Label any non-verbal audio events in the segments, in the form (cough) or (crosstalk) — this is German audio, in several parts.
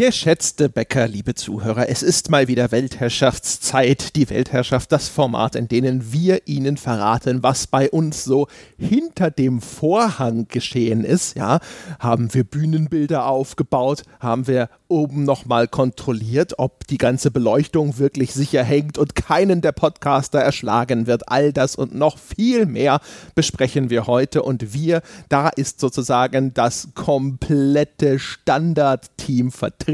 Geschätzte Bäcker, liebe Zuhörer, es ist mal wieder Weltherrschaftszeit. Die Weltherrschaft, das Format, in dem wir Ihnen verraten, was bei uns so hinter dem Vorhang geschehen ist. Ja, haben wir Bühnenbilder aufgebaut, haben wir oben nochmal kontrolliert, ob die ganze Beleuchtung wirklich sicher hängt und keinen der Podcaster erschlagen wird. All das und noch viel mehr besprechen wir heute und wir, da ist sozusagen das komplette Standardteam vertreten,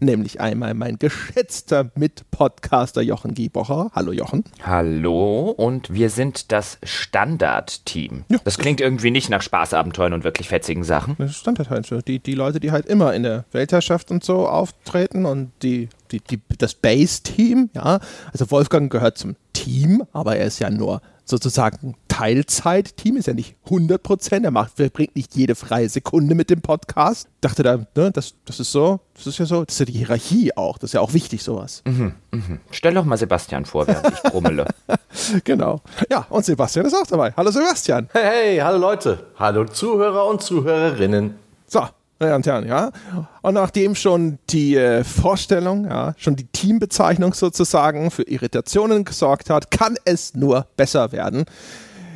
nämlich einmal mein geschätzter Mitpodcaster Jochen Giebocher. Hallo Jochen. Hallo und wir sind das Standardteam. Ja. Das klingt irgendwie nicht nach Spaßabenteuern und wirklich fetzigen Sachen. Das Standard halt. Die, die Leute, die halt immer in der Weltherrschaft und so auftreten und die, die, die, das Base-Team, ja. Also Wolfgang gehört zum Team, aber er ist ja nur sozusagen Teilzeit-Team, ist ja nicht 100 Prozent, er macht, bringt nicht jede freie Sekunde mit dem Podcast. Dachte da, ne, das, das ist so, das ist ja so, das ist ja die Hierarchie auch, das ist ja auch wichtig, sowas. Mhm, mh. Stell doch mal Sebastian vor, während ich brummele. (laughs) genau. Ja, und Sebastian ist auch dabei. Hallo Sebastian. Hey, hey, hallo Leute. Hallo Zuhörer und Zuhörerinnen. So, meine Damen und Herren, ja. Und nachdem schon die äh, Vorstellung, ja, schon die Teambezeichnung sozusagen für Irritationen gesorgt hat, kann es nur besser werden.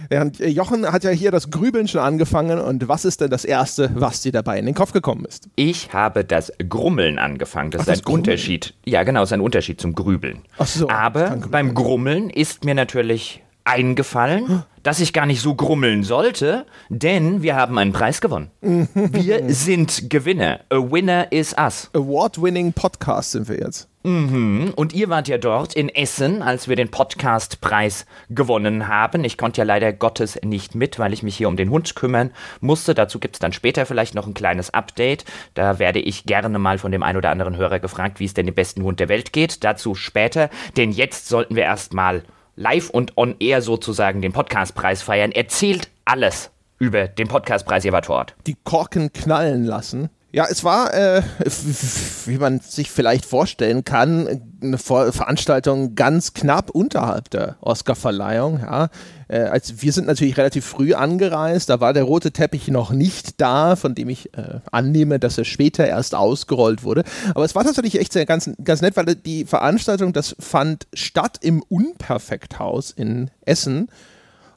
Während äh, Jochen hat ja hier das Grübeln schon angefangen und was ist denn das Erste, was dir dabei in den Kopf gekommen ist? Ich habe das Grummeln angefangen. Das Ach, ist ein Unterschied. Ja, genau, ist ein Unterschied zum Grübeln. Ach so. Aber beim Grummeln ist mir natürlich eingefallen, dass ich gar nicht so grummeln sollte, denn wir haben einen Preis gewonnen. wir sind Gewinner. A winner is us. Award-winning Podcast sind wir jetzt. Mhm. Und ihr wart ja dort in Essen, als wir den Podcastpreis gewonnen haben. Ich konnte ja leider Gottes nicht mit, weil ich mich hier um den Hund kümmern musste. Dazu gibt es dann später vielleicht noch ein kleines Update. Da werde ich gerne mal von dem einen oder anderen Hörer gefragt, wie es denn dem besten Hund der Welt geht. Dazu später, denn jetzt sollten wir erstmal live und on air sozusagen den Podcastpreis feiern. Erzählt alles über den Podcastpreis, ihr wart vor Ort. Die Korken knallen lassen. Ja, es war, äh, wie man sich vielleicht vorstellen kann, eine Veranstaltung ganz knapp unterhalb der Oscarverleihung. Ja. Äh, als, wir sind natürlich relativ früh angereist, da war der rote Teppich noch nicht da, von dem ich äh, annehme, dass er später erst ausgerollt wurde. Aber es war tatsächlich echt sehr ganz, ganz nett, weil die Veranstaltung, das fand statt im Unperfekthaus in Essen.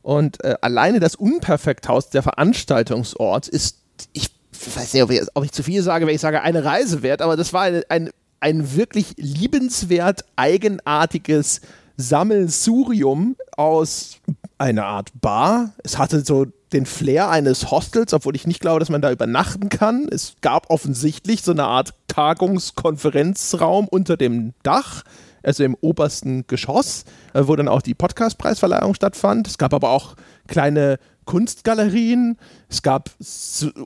Und äh, alleine das Unperfekthaus, der Veranstaltungsort, ist, ich ich weiß nicht, ob ich, ob ich, zu viel sage, wenn ich sage, eine Reise wert, aber das war ein, ein, ein wirklich liebenswert eigenartiges Sammelsurium aus einer Art Bar. Es hatte so den Flair eines Hostels, obwohl ich nicht glaube, dass man da übernachten kann. Es gab offensichtlich so eine Art Tagungskonferenzraum unter dem Dach, also im obersten Geschoss, äh, wo dann auch die Podcastpreisverleihung stattfand. Es gab aber auch kleine Kunstgalerien, es gab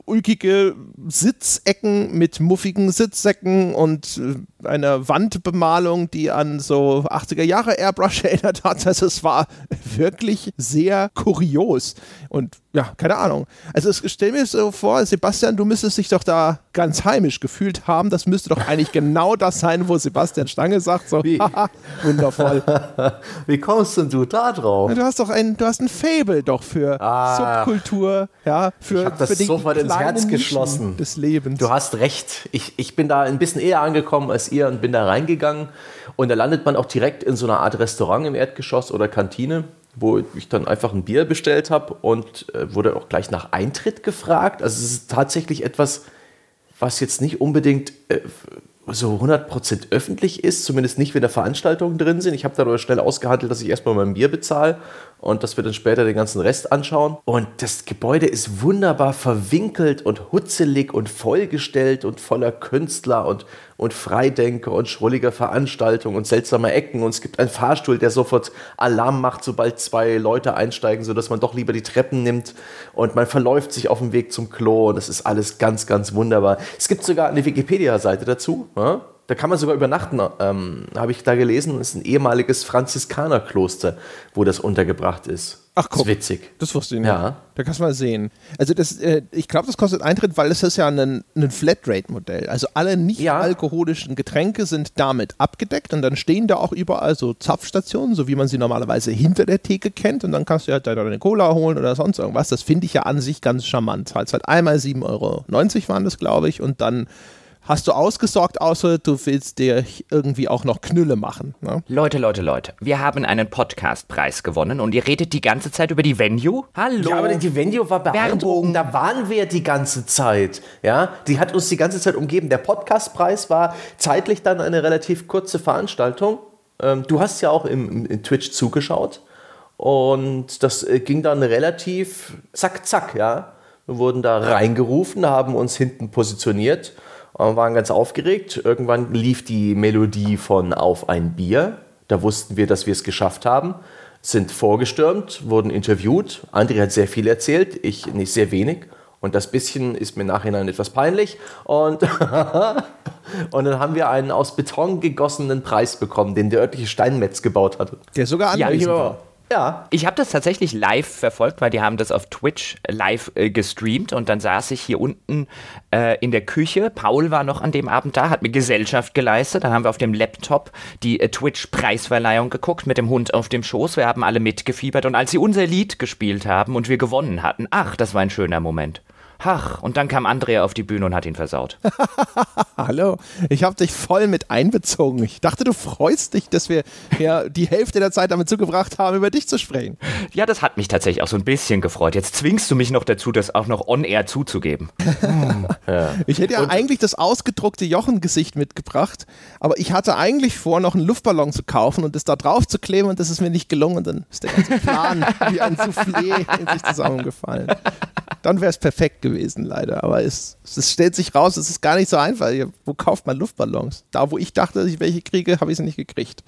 ulkige Sitzecken mit muffigen Sitzsäcken und äh, einer Wandbemalung, die an so 80er Jahre Airbrush (laughs) erinnert hat. Also es war wirklich sehr kurios. Und ja, keine Ahnung. Also ich stell mir so vor, Sebastian, du müsstest dich doch da ganz heimisch gefühlt haben. Das müsste doch eigentlich (laughs) genau das sein, wo Sebastian Stange sagt, so, wundervoll. (laughs) Wie kommst denn du da drauf? Du hast doch ein, du hast ein Fable doch für ah, Subkultur, ja, für, ich das für sofort ins Herz geschlossen. Des Lebens. Du hast recht. Ich, ich bin da ein bisschen eher angekommen als ihr und bin da reingegangen. Und da landet man auch direkt in so einer Art Restaurant im Erdgeschoss oder Kantine wo ich dann einfach ein Bier bestellt habe und äh, wurde auch gleich nach Eintritt gefragt. Also es ist tatsächlich etwas, was jetzt nicht unbedingt äh, so 100% öffentlich ist, zumindest nicht, wenn da Veranstaltungen drin sind. Ich habe dann aber schnell ausgehandelt, dass ich erstmal mein Bier bezahle und dass wir dann später den ganzen Rest anschauen. Und das Gebäude ist wunderbar verwinkelt und hutzelig und vollgestellt und voller Künstler und, und Freidenker und schrulliger Veranstaltungen und seltsamer Ecken. Und es gibt einen Fahrstuhl, der sofort Alarm macht, sobald zwei Leute einsteigen, sodass man doch lieber die Treppen nimmt und man verläuft sich auf dem Weg zum Klo. Und das ist alles ganz, ganz wunderbar. Es gibt sogar eine Wikipedia-Seite dazu. Ja? Da kann man sogar übernachten, ähm, habe ich da gelesen. Das ist ein ehemaliges Franziskanerkloster, wo das untergebracht ist. Ach komm, das ist witzig. Das wusste ich nicht. Ja. Da kannst du mal sehen. Also das, äh, ich glaube, das kostet Eintritt, weil es ist ja ein, ein Flatrate-Modell. Also alle nicht ja. alkoholischen Getränke sind damit abgedeckt und dann stehen da auch überall so Zapfstationen, so wie man sie normalerweise hinter der Theke kennt und dann kannst du halt deine Cola holen oder sonst irgendwas. Das finde ich ja an sich ganz charmant. Halt, halt einmal 7,90 Euro waren das, glaube ich, und dann hast du ausgesorgt, außer du willst dir irgendwie auch noch Knülle machen. Ne? Leute, Leute, Leute, wir haben einen Podcastpreis gewonnen und ihr redet die ganze Zeit über die Venue? Hallo? Ja, aber die Venue war beeindruckend. Da waren wir die ganze Zeit. Ja, die hat uns die ganze Zeit umgeben. Der Podcastpreis war zeitlich dann eine relativ kurze Veranstaltung. Ähm, du hast ja auch im, im Twitch zugeschaut. Und das äh, ging dann relativ zack, zack, ja. Wir wurden da reingerufen, haben uns hinten positioniert und waren ganz aufgeregt. Irgendwann lief die Melodie von Auf ein Bier. Da wussten wir, dass wir es geschafft haben. Sind vorgestürmt, wurden interviewt. André hat sehr viel erzählt, ich nicht sehr wenig. Und das bisschen ist mir im Nachhinein etwas peinlich. Und, (laughs) und dann haben wir einen aus Beton gegossenen Preis bekommen, den der örtliche Steinmetz gebaut hatte. Der sogar Ja, anwesend ich- war. Ja. Ich habe das tatsächlich live verfolgt, weil die haben das auf Twitch live äh, gestreamt und dann saß ich hier unten äh, in der Küche. Paul war noch an dem Abend da, hat mir Gesellschaft geleistet. Dann haben wir auf dem Laptop die äh, Twitch-Preisverleihung geguckt mit dem Hund auf dem Schoß. Wir haben alle mitgefiebert und als sie unser Lied gespielt haben und wir gewonnen hatten, ach, das war ein schöner Moment. Ach, und dann kam Andrea auf die Bühne und hat ihn versaut. (laughs) Hallo, ich habe dich voll mit einbezogen. Ich dachte, du freust dich, dass wir ja die Hälfte der Zeit damit zugebracht haben, über dich zu sprechen. Ja, das hat mich tatsächlich auch so ein bisschen gefreut. Jetzt zwingst du mich noch dazu, das auch noch on-air zuzugeben. (laughs) Ich hätte ja eigentlich das ausgedruckte Jochen-Gesicht mitgebracht, aber ich hatte eigentlich vor, noch einen Luftballon zu kaufen und das da drauf zu kleben und das ist mir nicht gelungen und dann ist der ganze Plan (laughs) wie ein Soufflé in sich zusammengefallen. Dann wäre es perfekt gewesen, leider. Aber es, es stellt sich raus, es ist gar nicht so einfach. Wo kauft man Luftballons? Da, wo ich dachte, dass ich welche kriege, habe ich sie nicht gekriegt.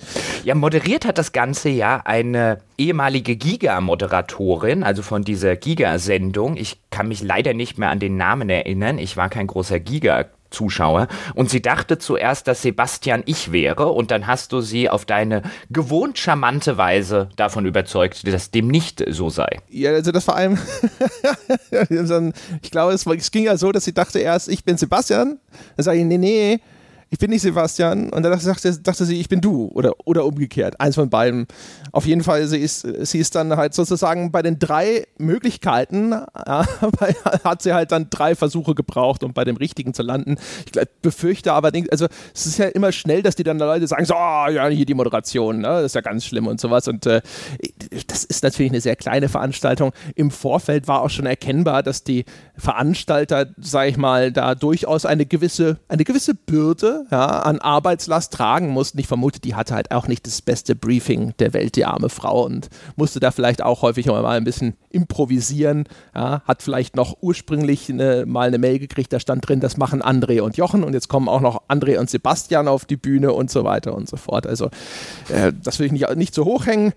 Ja, moderiert hat das Ganze ja eine ehemalige Giga-Moderatorin, also von dieser Giga-Sendung. Ich kann mich leider nicht mehr an den Namen erinnern. Ich war kein großer Giga. Zuschauer und sie dachte zuerst, dass Sebastian ich wäre und dann hast du sie auf deine gewohnt charmante Weise davon überzeugt, dass dem nicht so sei. Ja, also das vor allem, (laughs) ich glaube, es, ging ja so, dass sie dachte erst, ich bin Sebastian. Dann sage ich, nee, nee, ich bin nicht Sebastian. Und dann dachte, dachte sie, ich bin du. Oder, oder umgekehrt. Eins von beiden. Auf jeden Fall, sie ist, sie ist dann halt sozusagen bei den drei Möglichkeiten, (laughs) ja, hat sie halt dann drei Versuche gebraucht, um bei dem richtigen zu landen. Ich glaub, befürchte aber, also es ist ja immer schnell, dass die dann Leute sagen, so, oh, ja, hier die Moderation, ne? das ist ja ganz schlimm und sowas. Und äh, das ist natürlich eine sehr kleine Veranstaltung. Im Vorfeld war auch schon erkennbar, dass die Veranstalter, sag ich mal, da durchaus eine gewisse, eine gewisse Bürde ja, an Arbeitslast tragen mussten. Ich vermute, die hatte halt auch nicht das beste Briefing der Welt, die arme Frau, und musste da vielleicht auch häufig mal ein bisschen improvisieren. Ja, hat vielleicht noch ursprünglich eine, mal eine Mail gekriegt, da stand drin, das machen André und Jochen und jetzt kommen auch noch André und Sebastian auf die Bühne und so weiter und so fort. Also äh, das will ich nicht, nicht so hoch hängen.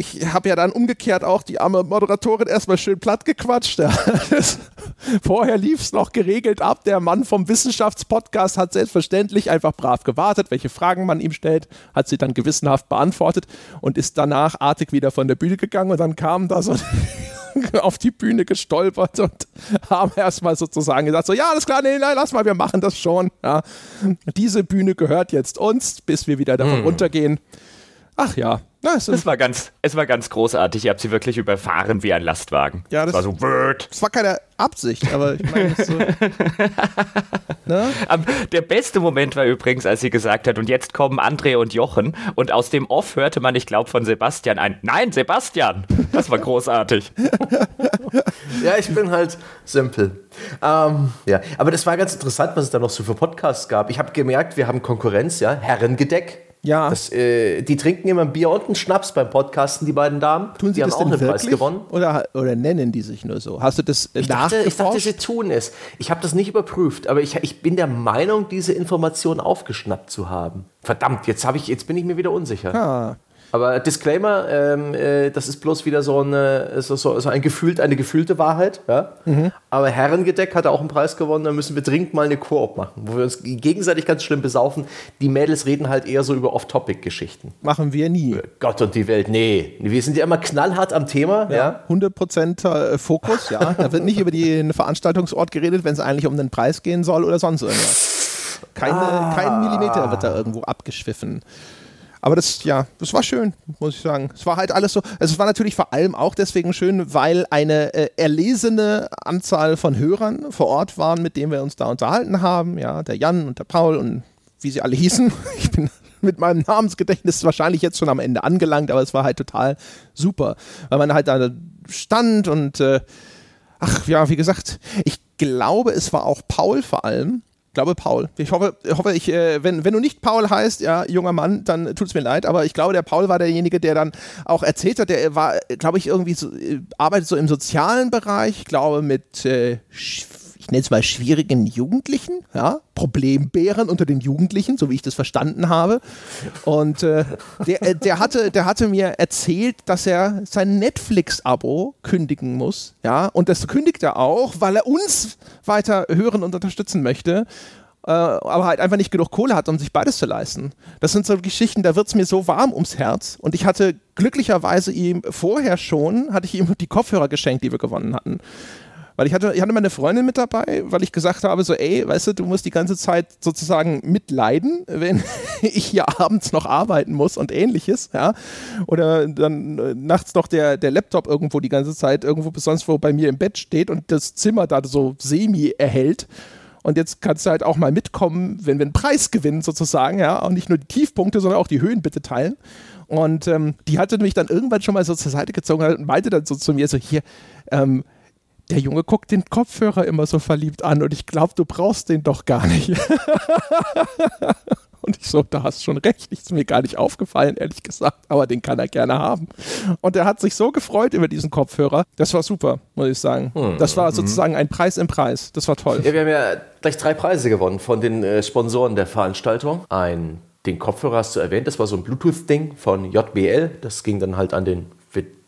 Ich habe ja dann umgekehrt auch die arme Moderatorin erstmal schön platt gequatscht. Ja. (laughs) Vorher lief es noch geregelt ab. Der Mann vom Wissenschaftspodcast hat selbstverständlich einfach brav gewartet, welche Fragen man ihm stellt, hat sie dann gewissenhaft beantwortet und ist danach artig wieder von der Bühne gegangen und dann kam da so (laughs) auf die Bühne gestolpert und haben erstmal sozusagen gesagt, so ja, alles klar, nee, nein, lass mal, wir machen das schon. Ja. Diese Bühne gehört jetzt uns, bis wir wieder davon runtergehen. Ach ja, na, es, Es war ganz, es war ganz großartig. Ihr habt sie wirklich überfahren wie ein Lastwagen. Ja, das- war so Word. es war keine Absicht, aber ich meine, so, ne? Der beste Moment war übrigens, als sie gesagt hat, und jetzt kommen André und Jochen. Und aus dem Off hörte man, ich glaube, von Sebastian ein Nein, Sebastian! Das war großartig. Ja, ich bin halt simpel. Ähm, ja, aber das war ganz interessant, was es da noch so für Podcasts gab. Ich habe gemerkt, wir haben Konkurrenz, ja, Herrengedeck. Ja. Das, äh, die trinken immer ein Bier und einen Schnaps beim Podcasten, die beiden Damen. Tun sie die das haben auch denn einen Preis wirklich? gewonnen. Oder, oder nennen die sich nur so? Hast du das äh, Ich dachte, ich dachte, sie tun es. Ich habe das nicht überprüft, aber ich, ich bin der Meinung, diese Information aufgeschnappt zu haben. Verdammt, jetzt, hab ich, jetzt bin ich mir wieder unsicher. Ah. Aber Disclaimer, ähm, äh, das ist bloß wieder so eine, so, so, ein gefühlt, eine gefühlte Wahrheit. Ja? Mhm. Aber Herrengedeck hat auch einen Preis gewonnen, da müssen wir dringend mal eine Koop machen, wo wir uns gegenseitig ganz schlimm besaufen. Die Mädels reden halt eher so über Off-Topic-Geschichten. Machen wir nie. Gott und die Welt, nee. Wir sind ja immer knallhart am Thema. Ja. 100% äh, Fokus, ja. Da wird nicht über den Veranstaltungsort geredet, wenn es eigentlich um den Preis gehen soll oder sonst irgendwas. Keine, Ah. Kein Millimeter wird da irgendwo abgeschwiffen. Aber das, ja, das war schön, muss ich sagen. Es war halt alles so, also es war natürlich vor allem auch deswegen schön, weil eine äh, erlesene Anzahl von Hörern vor Ort waren, mit denen wir uns da unterhalten haben. Ja, der Jan und der Paul und wie sie alle hießen. (laughs) Ich bin mit meinem Namensgedächtnis wahrscheinlich jetzt schon am Ende angelangt, aber es war halt total super, weil man halt da stand und äh, ach ja, wie gesagt, ich glaube, es war auch Paul vor allem, glaube Paul. Ich hoffe, hoffe ich, äh, wenn, wenn du nicht Paul heißt, ja, junger Mann, dann tut es mir leid, aber ich glaube, der Paul war derjenige, der dann auch erzählt hat, der war, glaube ich, irgendwie so, äh, arbeitet so im sozialen Bereich, ich glaube mit äh, ich nenne es mal schwierigen Jugendlichen, ja, Problembären unter den Jugendlichen, so wie ich das verstanden habe. Und äh, der, äh, der, hatte, der hatte mir erzählt, dass er sein Netflix-Abo kündigen muss, ja, und das kündigt er auch, weil er uns weiter hören und unterstützen möchte äh, aber halt einfach nicht genug Kohle hat, um sich beides zu leisten. Das sind so Geschichten, da wird es mir so warm ums Herz. Und ich hatte glücklicherweise ihm vorher schon, hatte ich ihm die Kopfhörer geschenkt, die wir gewonnen hatten. Weil ich hatte, ich hatte meine Freundin mit dabei, weil ich gesagt habe, so, ey, weißt du, du musst die ganze Zeit sozusagen mitleiden, wenn (laughs) ich hier abends noch arbeiten muss und ähnliches, ja. Oder dann äh, nachts noch der, der Laptop irgendwo die ganze Zeit irgendwo sonst wo bei mir im Bett steht und das Zimmer da so semi erhält. Und jetzt kannst du halt auch mal mitkommen, wenn wir einen Preis gewinnen, sozusagen, ja. Und nicht nur die Tiefpunkte, sondern auch die Höhen bitte teilen. Und ähm, die hatte mich dann irgendwann schon mal so zur Seite gezogen und meinte dann so zu mir: so, hier, ähm, der Junge guckt den Kopfhörer immer so verliebt an und ich glaube, du brauchst den doch gar nicht. (laughs) und ich so, da hast du schon recht, ist mir gar nicht aufgefallen, ehrlich gesagt, aber den kann er gerne haben. Und er hat sich so gefreut über diesen Kopfhörer. Das war super, muss ich sagen. Hm. Das war sozusagen ein Preis im Preis. Das war toll. Ja, wir haben ja gleich drei Preise gewonnen von den äh, Sponsoren der Veranstaltung. Ein den Kopfhörer hast du erwähnt, das war so ein Bluetooth-Ding von JBL. Das ging dann halt an den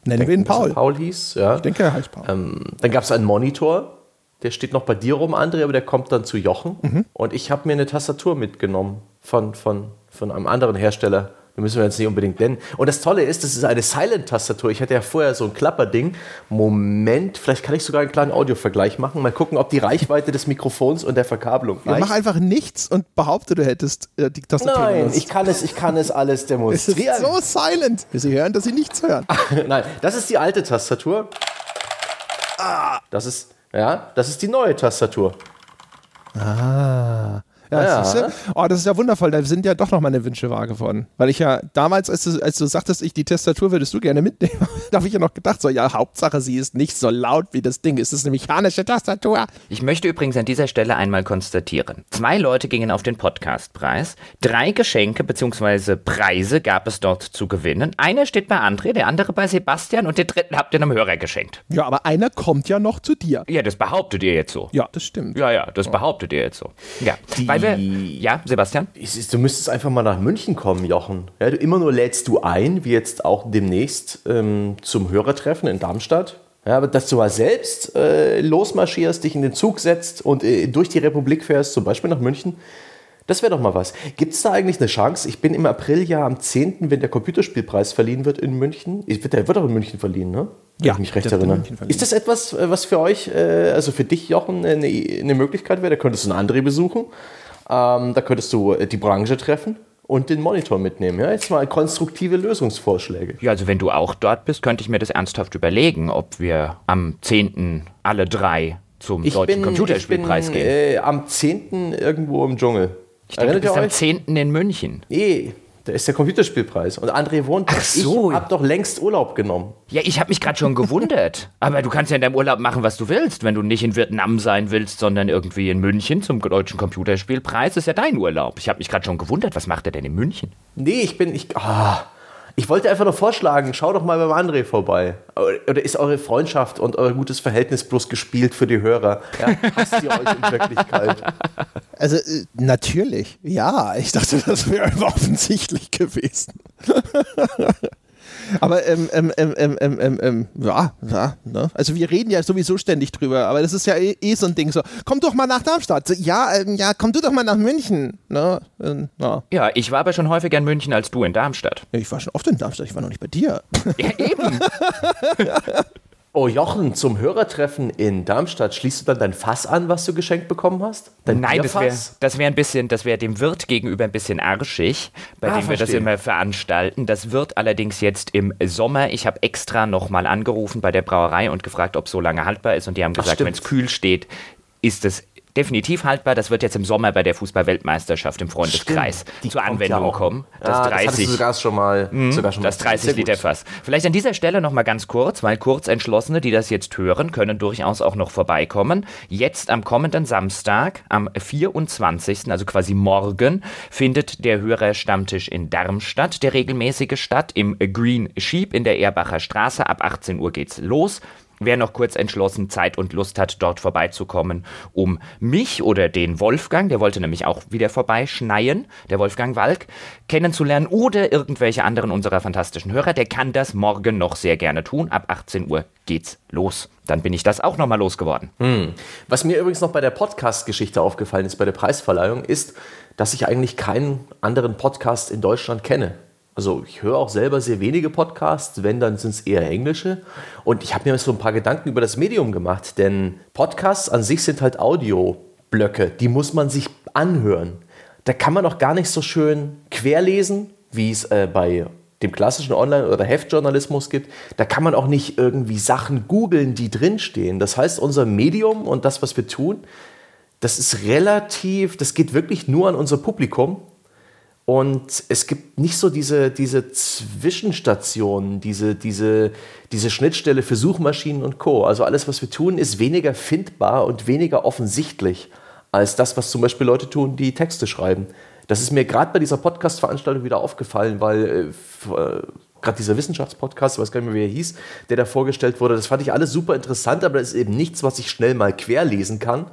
Nennen wir ihn Paul. Paul hieß, ja. Ich denke, er heißt Paul. Ähm, dann gab es einen Monitor, der steht noch bei dir rum, André, aber der kommt dann zu Jochen. Mhm. Und ich habe mir eine Tastatur mitgenommen von, von, von einem anderen Hersteller. Die müssen wir jetzt nicht unbedingt nennen. Und das Tolle ist, das ist eine Silent-Tastatur. Ich hatte ja vorher so ein Klapperding. Moment, vielleicht kann ich sogar einen kleinen Audiovergleich machen. Mal gucken, ob die Reichweite des Mikrofons und der Verkabelung reicht. Ja, mach einfach nichts und behaupte, du hättest äh, die Tastatur. Nein, benutzt. ich kann es, ich kann es alles demonstrieren. (laughs) Es ist so silent. Sie hören, dass Sie nichts hören. (laughs) Nein, das ist die alte Tastatur. Das ist, ja, das ist die neue Tastatur. Ah. Ja, ja. Siehste? Oh, das ist ja wundervoll. Da sind ja doch noch meine Wünsche wahr geworden. Weil ich ja damals, als du, als du sagtest, ich die Tastatur würdest du gerne mitnehmen, (laughs) da habe ich ja noch gedacht, so, ja, Hauptsache, sie ist nicht so laut wie das Ding. Es ist eine mechanische Tastatur. Ich möchte übrigens an dieser Stelle einmal konstatieren. Zwei Leute gingen auf den Podcastpreis. Drei Geschenke bzw. Preise gab es dort zu gewinnen. Einer steht bei André, der andere bei Sebastian und den dritten habt ihr einem Hörer geschenkt. Ja, aber einer kommt ja noch zu dir. Ja, das behauptet ihr jetzt so. Ja, das stimmt. Ja, ja, das behauptet ihr jetzt so. Ja, Die weil wir, ja, Sebastian? Du müsstest einfach mal nach München kommen, Jochen. Ja, du, immer nur lädst du ein, wie jetzt auch demnächst ähm, zum Hörertreffen in Darmstadt. Ja, aber dass du mal selbst äh, losmarschierst, dich in den Zug setzt und äh, durch die Republik fährst, zum Beispiel nach München, das wäre doch mal was. Gibt es da eigentlich eine Chance? Ich bin im April ja am 10., wenn der Computerspielpreis verliehen wird in München. Der wird auch in München verliehen, ne? Wenn ja, ich mich recht erinnere. Ist das etwas, äh, was für euch, äh, also für dich, Jochen, eine, eine Möglichkeit wäre? Da könntest du einen André besuchen. Ähm, da könntest du äh, die Branche treffen und den Monitor mitnehmen. Ja, jetzt mal konstruktive Lösungsvorschläge. Ja, also wenn du auch dort bist, könnte ich mir das ernsthaft überlegen, ob wir am 10. alle drei zum ich Deutschen bin, Computerspielpreis ich bin, gehen. Äh, am 10. irgendwo im Dschungel. Ich denke, Erinnert du bist am 10. in München. Nee, da ist der Computerspielpreis. Und André wohnt. Ach so. Ich hab doch längst Urlaub genommen. Ja, ich habe mich gerade schon gewundert. (laughs) Aber du kannst ja in deinem Urlaub machen, was du willst. Wenn du nicht in Vietnam sein willst, sondern irgendwie in München zum deutschen Computerspielpreis, ist ja dein Urlaub. Ich habe mich gerade schon gewundert, was macht er denn in München? Nee, ich bin. Ich, oh, ich wollte einfach nur vorschlagen, schau doch mal beim André vorbei. Oder ist eure Freundschaft und euer gutes Verhältnis bloß gespielt für die Hörer? Ja, hasst ihr euch in Wirklichkeit? Also äh, natürlich, ja. Ich dachte, das wäre offensichtlich gewesen. (laughs) Aber ähm, ähm, ähm, ähm, ja, ja ne? also wir reden ja sowieso ständig drüber, aber das ist ja eh, eh so ein Ding so, komm doch mal nach Darmstadt. So, ja, ja, komm du doch mal nach München. Ne? ja. ja, ich war aber schon häufiger in München als du in Darmstadt. Ja, ich war schon oft in Darmstadt, ich war noch nicht bei dir. Ja, eben. (laughs) Oh Jochen, zum Hörertreffen in Darmstadt schließt du dann dein Fass an, was du geschenkt bekommen hast? Dein Nein, das wäre Bierfass? das wär ein bisschen, das wäre dem Wirt gegenüber ein bisschen arschig, bei Ah, dem wir das verstehe. immer veranstalten. Das wird allerdings jetzt im Sommer. Ich habe extra nochmal angerufen bei der Brauerei und gefragt, ob es so lange haltbar ist. Und die haben gesagt, wenn es kühl steht, ist es definitiv haltbar. Das wird jetzt im Sommer bei der Fußball-Weltmeisterschaft im Freundeskreis Die zur ja Anwendung auch. kommen. Das, das du 30 sogar schon mal, sogar schon das mal. 30 Sehr Liter gut. Fass. Vielleicht an dieser Stelle noch mal ganz kurz, weil Kurzentschlossene, die das jetzt hören, können durchaus auch noch vorbeikommen. Jetzt am kommenden Samstag, am 24., also quasi morgen, findet der Hörerstammtisch in Darmstadt, der regelmäßige statt, im Green Sheep in der Erbacher Straße. Ab 18 Uhr geht's los. Wer noch kurz entschlossen Zeit und Lust hat, dort vorbeizukommen, um mich oder den Wolfgang, der wollte nämlich auch wieder vorbeischneien, der Wolfgang Walk, kennenzulernen oder irgendwelche anderen unserer fantastischen Hörer, der kann das morgen noch sehr gerne tun. Ab 18 Uhr geht's los. Dann bin ich das auch nochmal losgeworden. Was mir übrigens noch bei der Podcast-Geschichte aufgefallen ist, bei der Preisverleihung, ist, dass ich eigentlich keinen anderen Podcast in Deutschland kenne. Also ich höre auch selber sehr wenige Podcasts, wenn, dann sind es eher englische. Und ich habe mir so ein paar Gedanken über das Medium gemacht, denn Podcasts an sich sind halt Audioblöcke, die muss man sich anhören. Da kann man auch gar nicht so schön querlesen, wie es äh, bei dem klassischen Online- oder Heftjournalismus gibt, da kann man auch nicht irgendwie Sachen googeln, die drinstehen. Das heißt, unser Medium und das, was wir tun, das ist relativ, das geht wirklich nur an unser Publikum. Und es gibt nicht so diese, diese Zwischenstationen, diese, diese, diese Schnittstelle für Suchmaschinen und Co. Also alles, was wir tun, ist weniger findbar und weniger offensichtlich als das, was zum Beispiel Leute tun, die Texte schreiben. Das ist mir gerade bei dieser Podcast-Veranstaltung wieder aufgefallen, weil äh, äh, gerade dieser Wissenschaftspodcast, ich weiß gar nicht mehr, wie er hieß, der da vorgestellt wurde, das fand ich alles super interessant, aber das ist eben nichts, was ich schnell mal querlesen kann,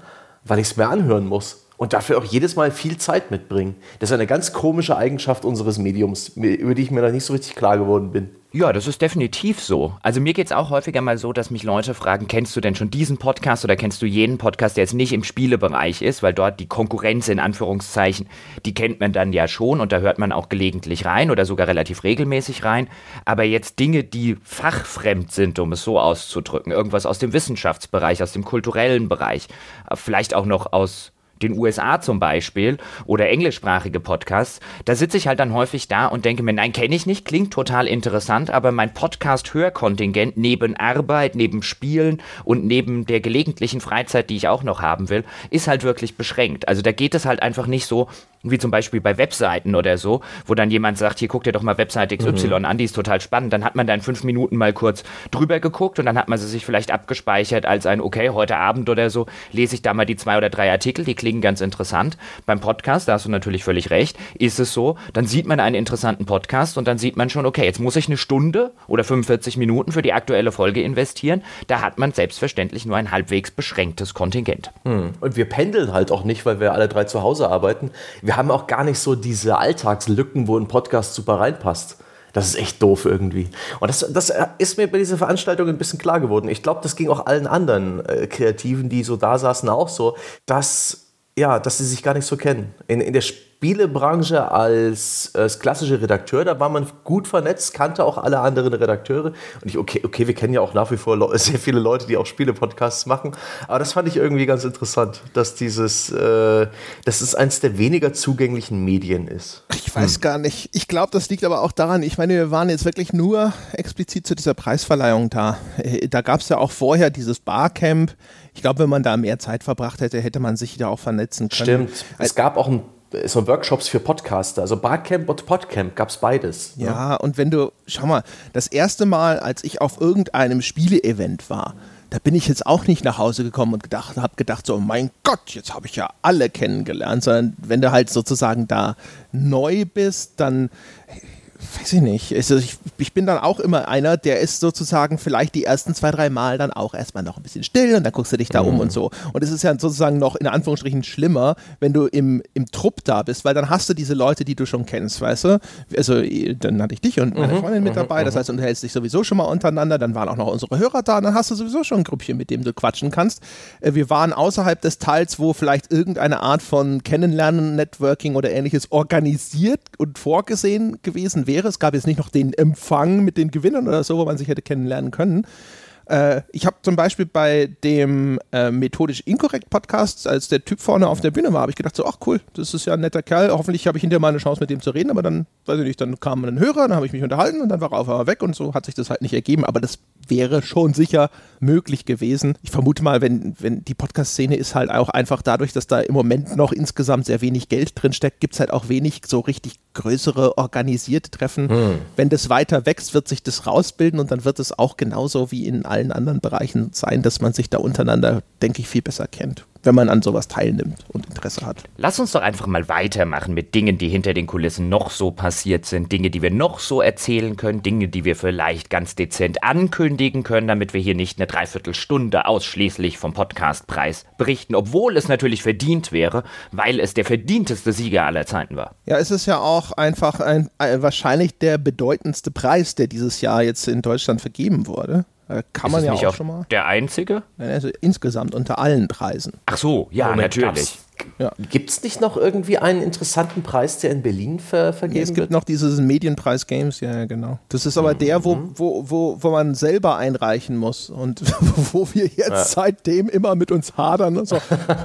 weil ich es mir anhören muss. Und dafür auch jedes Mal viel Zeit mitbringen. Das ist eine ganz komische Eigenschaft unseres Mediums, über die ich mir noch nicht so richtig klar geworden bin. Ja, das ist definitiv so. Also mir geht's auch häufiger mal so, dass mich Leute fragen, kennst du denn schon diesen Podcast oder kennst du jeden Podcast, der jetzt nicht im Spielebereich ist, weil dort die Konkurrenz in Anführungszeichen, die kennt man dann ja schon und da hört man auch gelegentlich rein oder sogar relativ regelmäßig rein. Aber jetzt Dinge, die fachfremd sind, um es so auszudrücken, irgendwas aus dem Wissenschaftsbereich, aus dem kulturellen Bereich, vielleicht auch noch aus den USA zum Beispiel oder englischsprachige Podcasts, da sitze ich halt dann häufig da und denke mir, nein, kenne ich nicht, klingt total interessant, aber mein Podcast-Hörkontingent neben Arbeit, neben Spielen und neben der gelegentlichen Freizeit, die ich auch noch haben will, ist halt wirklich beschränkt. Also da geht es halt einfach nicht so, wie zum Beispiel bei Webseiten oder so, wo dann jemand sagt, hier guck dir doch mal Webseite XY an, die ist total spannend. Dann hat man da in fünf Minuten mal kurz drüber geguckt und dann hat man sie sich vielleicht abgespeichert als ein, okay, heute Abend oder so lese ich da mal die zwei oder drei Artikel, die klingen ganz interessant. Beim Podcast, da hast du natürlich völlig recht, ist es so, dann sieht man einen interessanten Podcast und dann sieht man schon, okay, jetzt muss ich eine Stunde oder 45 Minuten für die aktuelle Folge investieren. Da hat man selbstverständlich nur ein halbwegs beschränktes Kontingent. Und wir pendeln halt auch nicht, weil wir alle drei zu Hause arbeiten. Wir haben auch gar nicht so diese Alltagslücken, wo ein Podcast super reinpasst. Das ist echt doof irgendwie. Und das, das ist mir bei dieser Veranstaltung ein bisschen klar geworden. Ich glaube, das ging auch allen anderen äh, Kreativen, die so da saßen, auch so, dass, ja, dass sie sich gar nicht so kennen. In, in der Spielebranche als, als klassischer Redakteur, da war man gut vernetzt, kannte auch alle anderen Redakteure. Und ich, okay, okay, wir kennen ja auch nach wie vor (laughs) sehr viele Leute, die auch Spiele-Podcasts machen. Aber das fand ich irgendwie ganz interessant, dass dieses, äh, dass es eines der weniger zugänglichen Medien ist. Ich weiß gar nicht. Ich glaube, das liegt aber auch daran, ich meine, wir waren jetzt wirklich nur explizit zu dieser Preisverleihung da. Äh, Da gab es ja auch vorher dieses Barcamp. Ich glaube, wenn man da mehr Zeit verbracht hätte, hätte man sich da auch vernetzen können. Stimmt. Es gab auch ein, so Workshops für Podcaster. Also Barcamp und Podcamp gab es beides. ne? Ja, und wenn du, schau mal, das erste Mal, als ich auf irgendeinem Spiele-Event war, da bin ich jetzt auch nicht nach Hause gekommen und gedacht, habe gedacht, so, mein Gott, jetzt habe ich ja alle kennengelernt, sondern wenn du halt sozusagen da neu bist, dann weiß ich nicht. Also ich, ich bin dann auch immer einer, der ist sozusagen vielleicht die ersten zwei, drei Mal dann auch erstmal noch ein bisschen still und dann guckst du dich da um und so. Und es ist ja sozusagen noch in Anführungsstrichen schlimmer, wenn du im, im Trupp da bist, weil dann hast du diese Leute, die du schon kennst, weißt du? Also dann hatte ich dich und meine Freundin mit dabei, das heißt, du unterhältst dich sowieso schon mal untereinander, dann waren auch noch unsere Hörer da, dann hast du sowieso schon ein Grüppchen, mit dem du quatschen kannst. Äh, Wir waren außerhalb des Teils, wo vielleicht irgendeine Art von Kennenlernen, Networking oder ähnliches organisiert und vorgesehen gewesen wäre. Es gab jetzt nicht noch den Empfang mit den Gewinnern oder so, wo man sich hätte kennenlernen können. Äh, ich habe zum Beispiel bei dem äh, methodisch inkorrekt Podcast, als der Typ vorne auf der Bühne war, habe ich gedacht so, ach cool, das ist ja ein netter Kerl. Hoffentlich habe ich hinterher mal eine Chance mit dem zu reden, aber dann, weiß ich nicht, dann kam ein Hörer, dann habe ich mich unterhalten und dann war er auf einmal weg und so hat sich das halt nicht ergeben. Aber das wäre schon sicher möglich gewesen. Ich vermute mal, wenn, wenn die Podcast-Szene ist halt auch einfach dadurch, dass da im Moment noch insgesamt sehr wenig Geld drin steckt, gibt es halt auch wenig so richtig größere organisierte Treffen. Hm. Wenn das weiter wächst, wird sich das rausbilden und dann wird es auch genauso wie in allen anderen Bereichen sein, dass man sich da untereinander, denke ich, viel besser kennt wenn man an sowas teilnimmt und Interesse hat. Lass uns doch einfach mal weitermachen mit Dingen, die hinter den Kulissen noch so passiert sind, Dinge, die wir noch so erzählen können, Dinge, die wir vielleicht ganz dezent ankündigen können, damit wir hier nicht eine Dreiviertelstunde ausschließlich vom Podcastpreis berichten, obwohl es natürlich verdient wäre, weil es der verdienteste Sieger aller Zeiten war. Ja, es ist ja auch einfach ein, ein wahrscheinlich der bedeutendste Preis, der dieses Jahr jetzt in Deutschland vergeben wurde. Äh, kann man ja auch, auch schon mal. Der einzige? Also insgesamt unter allen Preisen. Ach so, ja, Moment, natürlich. Ja. Gibt es nicht noch irgendwie einen interessanten Preis, der in Berlin ver vergeben wird? Es gibt wird? noch dieses Medienpreis Games, ja, genau. Das ist aber mhm. der, wo, mhm. wo, wo, wo man selber einreichen muss und (laughs) wo wir jetzt ja. seitdem immer mit uns hadern und so.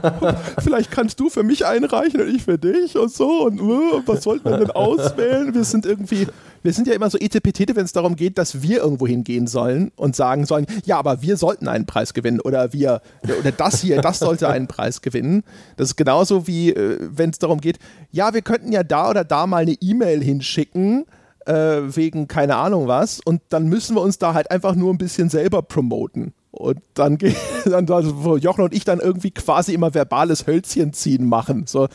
(laughs) Vielleicht kannst du für mich einreichen und ich für dich und so und uh, was sollten wir denn (laughs) auswählen? Wir sind irgendwie wir sind ja immer so etepetete, wenn es darum geht, dass wir irgendwo hingehen sollen und sagen sollen, ja, aber wir sollten einen Preis gewinnen oder wir, oder das hier, das sollte einen Preis gewinnen. Das ist genauso wie, äh, wenn es darum geht, ja, wir könnten ja da oder da mal eine E-Mail hinschicken, äh, wegen keine Ahnung was, und dann müssen wir uns da halt einfach nur ein bisschen selber promoten. Und dann (laughs) dann, wo Jochen und ich dann irgendwie quasi immer verbales Hölzchen ziehen machen. So,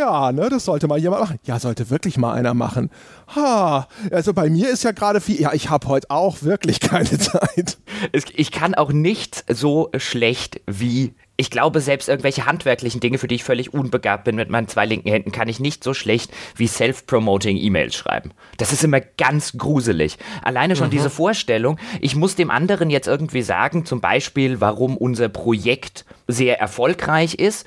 ja, ne, das sollte mal jemand machen. Ja, sollte wirklich mal einer machen. Ha, also bei mir ist ja gerade viel. Ja, ich habe heute auch wirklich (laughs) keine Zeit. Ich kann auch nicht so schlecht wie ich glaube, selbst irgendwelche handwerklichen Dinge, für die ich völlig unbegabt bin mit meinen zwei linken Händen, kann ich nicht so schlecht wie self-promoting E-Mails schreiben. Das ist immer ganz gruselig. Alleine schon mhm. diese Vorstellung, ich muss dem anderen jetzt irgendwie sagen, zum Beispiel, warum unser Projekt sehr erfolgreich ist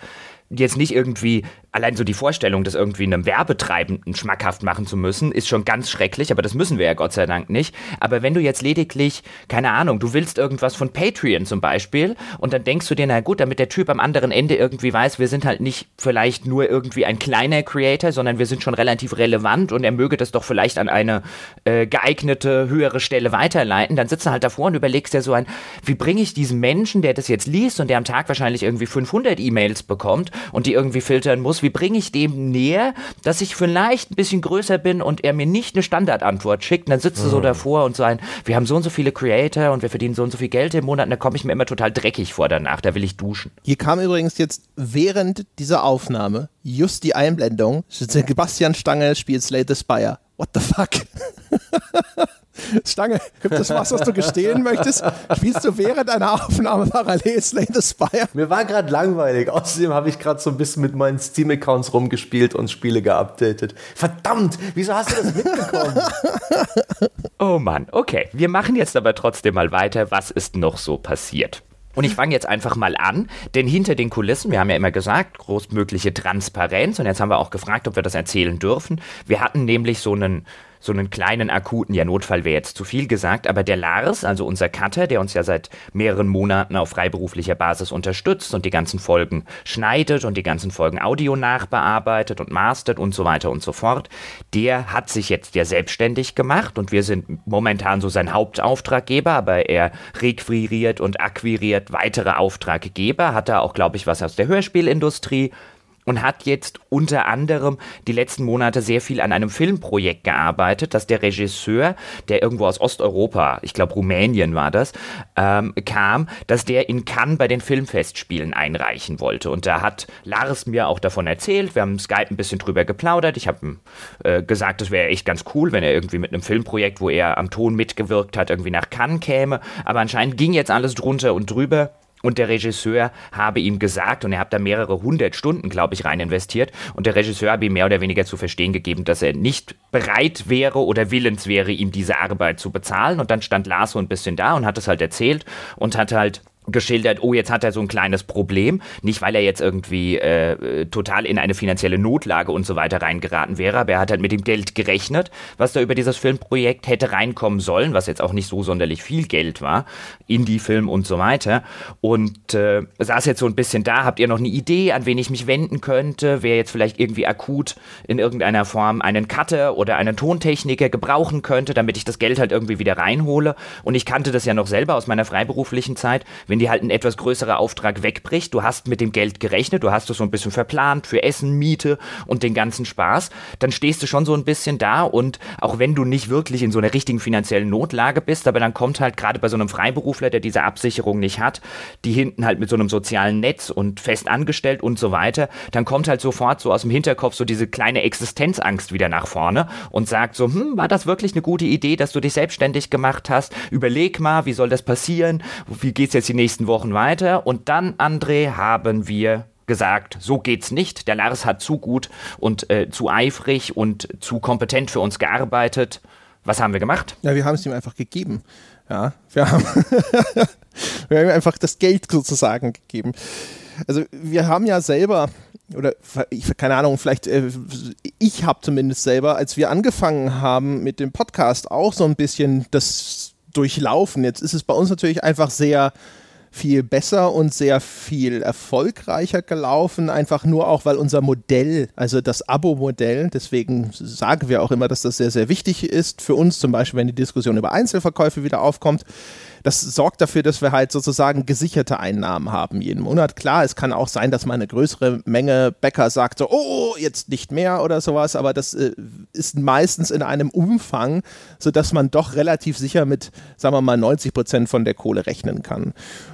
jetzt nicht irgendwie allein so die Vorstellung, das irgendwie einem Werbetreibenden schmackhaft machen zu müssen, ist schon ganz schrecklich, aber das müssen wir ja Gott sei Dank nicht. Aber wenn du jetzt lediglich, keine Ahnung, du willst irgendwas von Patreon zum Beispiel und dann denkst du dir, na gut, damit der Typ am anderen Ende irgendwie weiß, wir sind halt nicht vielleicht nur irgendwie ein kleiner Creator, sondern wir sind schon relativ relevant und er möge das doch vielleicht an eine äh, geeignete, höhere Stelle weiterleiten, dann sitzt du halt davor und überlegst dir so ein, wie bringe ich diesen Menschen, der das jetzt liest und der am Tag wahrscheinlich irgendwie 500 E-Mails bekommt und die irgendwie filtern muss, wie bringe ich dem näher, dass ich vielleicht ein bisschen größer bin und er mir nicht eine Standardantwort schickt. Und dann sitzt mhm. du so davor und sagen, wir haben so und so viele Creator und wir verdienen so und so viel Geld im Monat. Und da komme ich mir immer total dreckig vor danach. Da will ich duschen. Hier kam übrigens jetzt während dieser Aufnahme just die Einblendung. Sebastian Stange spielt Slay the Spire. What the fuck? (laughs) Stange, gibt es was, was du gestehen möchtest? Spielst du während einer Aufnahme parallel Slay the Spire? Mir war gerade langweilig. Außerdem habe ich gerade so ein bisschen mit meinen Steam-Accounts rumgespielt und Spiele geupdatet. Verdammt, wieso hast du das mitbekommen? oh Mann, okay. Wir machen jetzt aber trotzdem mal weiter. Was ist noch so passiert? Und ich fange jetzt einfach mal an, denn hinter den Kulissen, wir haben ja immer gesagt, großmögliche Transparenz und jetzt haben wir auch gefragt, ob wir das erzählen dürfen. Wir hatten nämlich so einen so einen kleinen akuten, ja Notfall wäre jetzt zu viel gesagt, aber der Lars, also unser Cutter, der uns ja seit mehreren Monaten auf freiberuflicher Basis unterstützt und die ganzen Folgen schneidet und die ganzen Folgen Audio nachbearbeitet und mastert und so weiter und so fort, der hat sich jetzt ja selbstständig gemacht und wir sind momentan so sein Hauptauftraggeber, aber er requiriert und akquiriert weitere Auftraggeber, hat da auch, glaube ich, was aus der Hörspielindustrie und hat jetzt unter anderem die letzten Monate sehr viel an einem Filmprojekt gearbeitet, dass der Regisseur, der irgendwo aus Osteuropa, ich glaube Rumänien war das, ähm, kam, dass der in Cannes bei den Filmfestspielen einreichen wollte. Und da hat Lars mir auch davon erzählt. Wir haben Skype ein bisschen drüber geplaudert. Ich habe äh, gesagt, das wäre echt ganz cool, wenn er irgendwie mit einem Filmprojekt, wo er am Ton mitgewirkt hat, irgendwie nach Cannes käme. Aber anscheinend ging jetzt alles drunter und drüber. Und der Regisseur habe ihm gesagt, und er hat da mehrere hundert Stunden, glaube ich, rein investiert, und der Regisseur habe ihm mehr oder weniger zu verstehen gegeben, dass er nicht bereit wäre oder willens wäre, ihm diese Arbeit zu bezahlen. Und dann stand Lars so ein bisschen da und hat es halt erzählt und hat halt geschildert, oh, jetzt hat er so ein kleines Problem. Nicht, weil er jetzt irgendwie äh, total in eine finanzielle Notlage und so weiter reingeraten wäre, aber er hat halt mit dem Geld gerechnet, was da über dieses Filmprojekt hätte reinkommen sollen, was jetzt auch nicht so sonderlich viel Geld war, Indie-Film und so weiter. Und äh, saß jetzt so ein bisschen da, habt ihr noch eine Idee, an wen ich mich wenden könnte, wer jetzt vielleicht irgendwie akut in irgendeiner Form einen Cutter oder einen Tontechniker gebrauchen könnte, damit ich das Geld halt irgendwie wieder reinhole. Und ich kannte das ja noch selber aus meiner freiberuflichen Zeit wenn dir halt ein etwas größerer Auftrag wegbricht, du hast mit dem Geld gerechnet, du hast es so ein bisschen verplant für Essen, Miete und den ganzen Spaß, dann stehst du schon so ein bisschen da und auch wenn du nicht wirklich in so einer richtigen finanziellen Notlage bist, aber dann kommt halt gerade bei so einem Freiberufler, der diese Absicherung nicht hat, die hinten halt mit so einem sozialen Netz und fest angestellt und so weiter, dann kommt halt sofort so aus dem Hinterkopf so diese kleine Existenzangst wieder nach vorne und sagt so, hm, war das wirklich eine gute Idee, dass du dich selbstständig gemacht hast? Überleg mal, wie soll das passieren? Wie geht's jetzt die nächsten Wochen weiter. Und dann, André, haben wir gesagt, so geht's nicht. Der Lars hat zu gut und äh, zu eifrig und zu kompetent für uns gearbeitet. Was haben wir gemacht? Ja, wir haben es ihm einfach gegeben. Ja, wir haben, (laughs) wir haben ihm einfach das Geld sozusagen gegeben. Also wir haben ja selber oder keine Ahnung, vielleicht äh, ich habe zumindest selber, als wir angefangen haben mit dem Podcast auch so ein bisschen das durchlaufen. Jetzt ist es bei uns natürlich einfach sehr viel besser und sehr viel erfolgreicher gelaufen, einfach nur auch, weil unser Modell, also das Abo-Modell, deswegen sagen wir auch immer, dass das sehr, sehr wichtig ist für uns, zum Beispiel, wenn die Diskussion über Einzelverkäufe wieder aufkommt, das sorgt dafür, dass wir halt sozusagen gesicherte Einnahmen haben jeden Monat. Klar, es kann auch sein, dass mal eine größere Menge Bäcker sagt so, oh, jetzt nicht mehr oder sowas, aber das äh, ist meistens in einem Umfang, sodass man doch relativ sicher mit, sagen wir mal, 90 Prozent von der Kohle rechnen kann.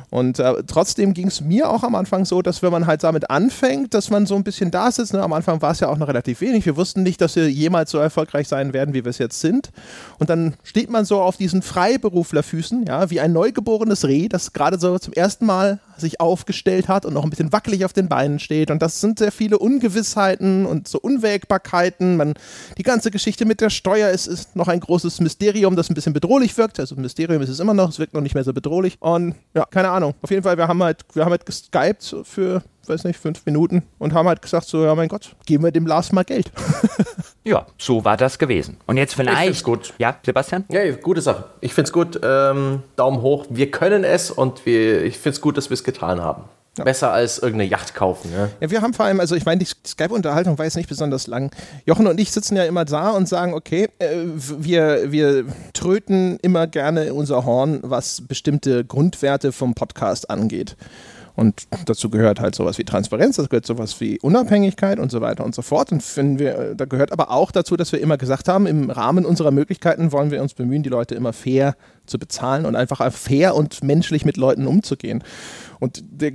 Und äh, trotzdem ging es mir auch am Anfang so, dass wenn man halt damit anfängt, dass man so ein bisschen da sitzt, ne? am Anfang war es ja auch noch relativ wenig, wir wussten nicht, dass wir jemals so erfolgreich sein werden, wie wir es jetzt sind. Und dann steht man so auf diesen Freiberuflerfüßen, ja, wie ein neugeborenes Reh, das gerade so zum ersten Mal sich aufgestellt hat und noch ein bisschen wackelig auf den Beinen steht. Und das sind sehr viele Ungewissheiten und so Unwägbarkeiten. Man, die ganze Geschichte mit der Steuer ist, ist noch ein großes Mysterium, das ein bisschen bedrohlich wirkt. Also Mysterium ist es immer noch, es wirkt noch nicht mehr so bedrohlich. Und ja, keine Ahnung. Auf jeden Fall, wir haben halt, wir haben halt geskypt für weiß nicht, fünf Minuten und haben halt gesagt, so, ja mein Gott, geben wir dem Lars mal Geld. (laughs) ja, so war das gewesen. Und jetzt vielleicht. Ich gut. Ja, Sebastian? Ja, gute Sache. Ich finde es gut. Ähm, Daumen hoch. Wir können es und wir, ich finde es gut, dass wir es getan haben. Ja. Besser als irgendeine Yacht kaufen. Ne? Ja, wir haben vor allem, also ich meine, die Skype-Unterhaltung war jetzt nicht besonders lang. Jochen und ich sitzen ja immer da und sagen, okay, äh, wir, wir tröten immer gerne unser Horn, was bestimmte Grundwerte vom Podcast angeht. Und dazu gehört halt sowas wie Transparenz, das gehört sowas wie Unabhängigkeit und so weiter und so fort. Und finden wir, da gehört aber auch dazu, dass wir immer gesagt haben, im Rahmen unserer Möglichkeiten wollen wir uns bemühen, die Leute immer fair zu bezahlen und einfach fair und menschlich mit Leuten umzugehen. Und der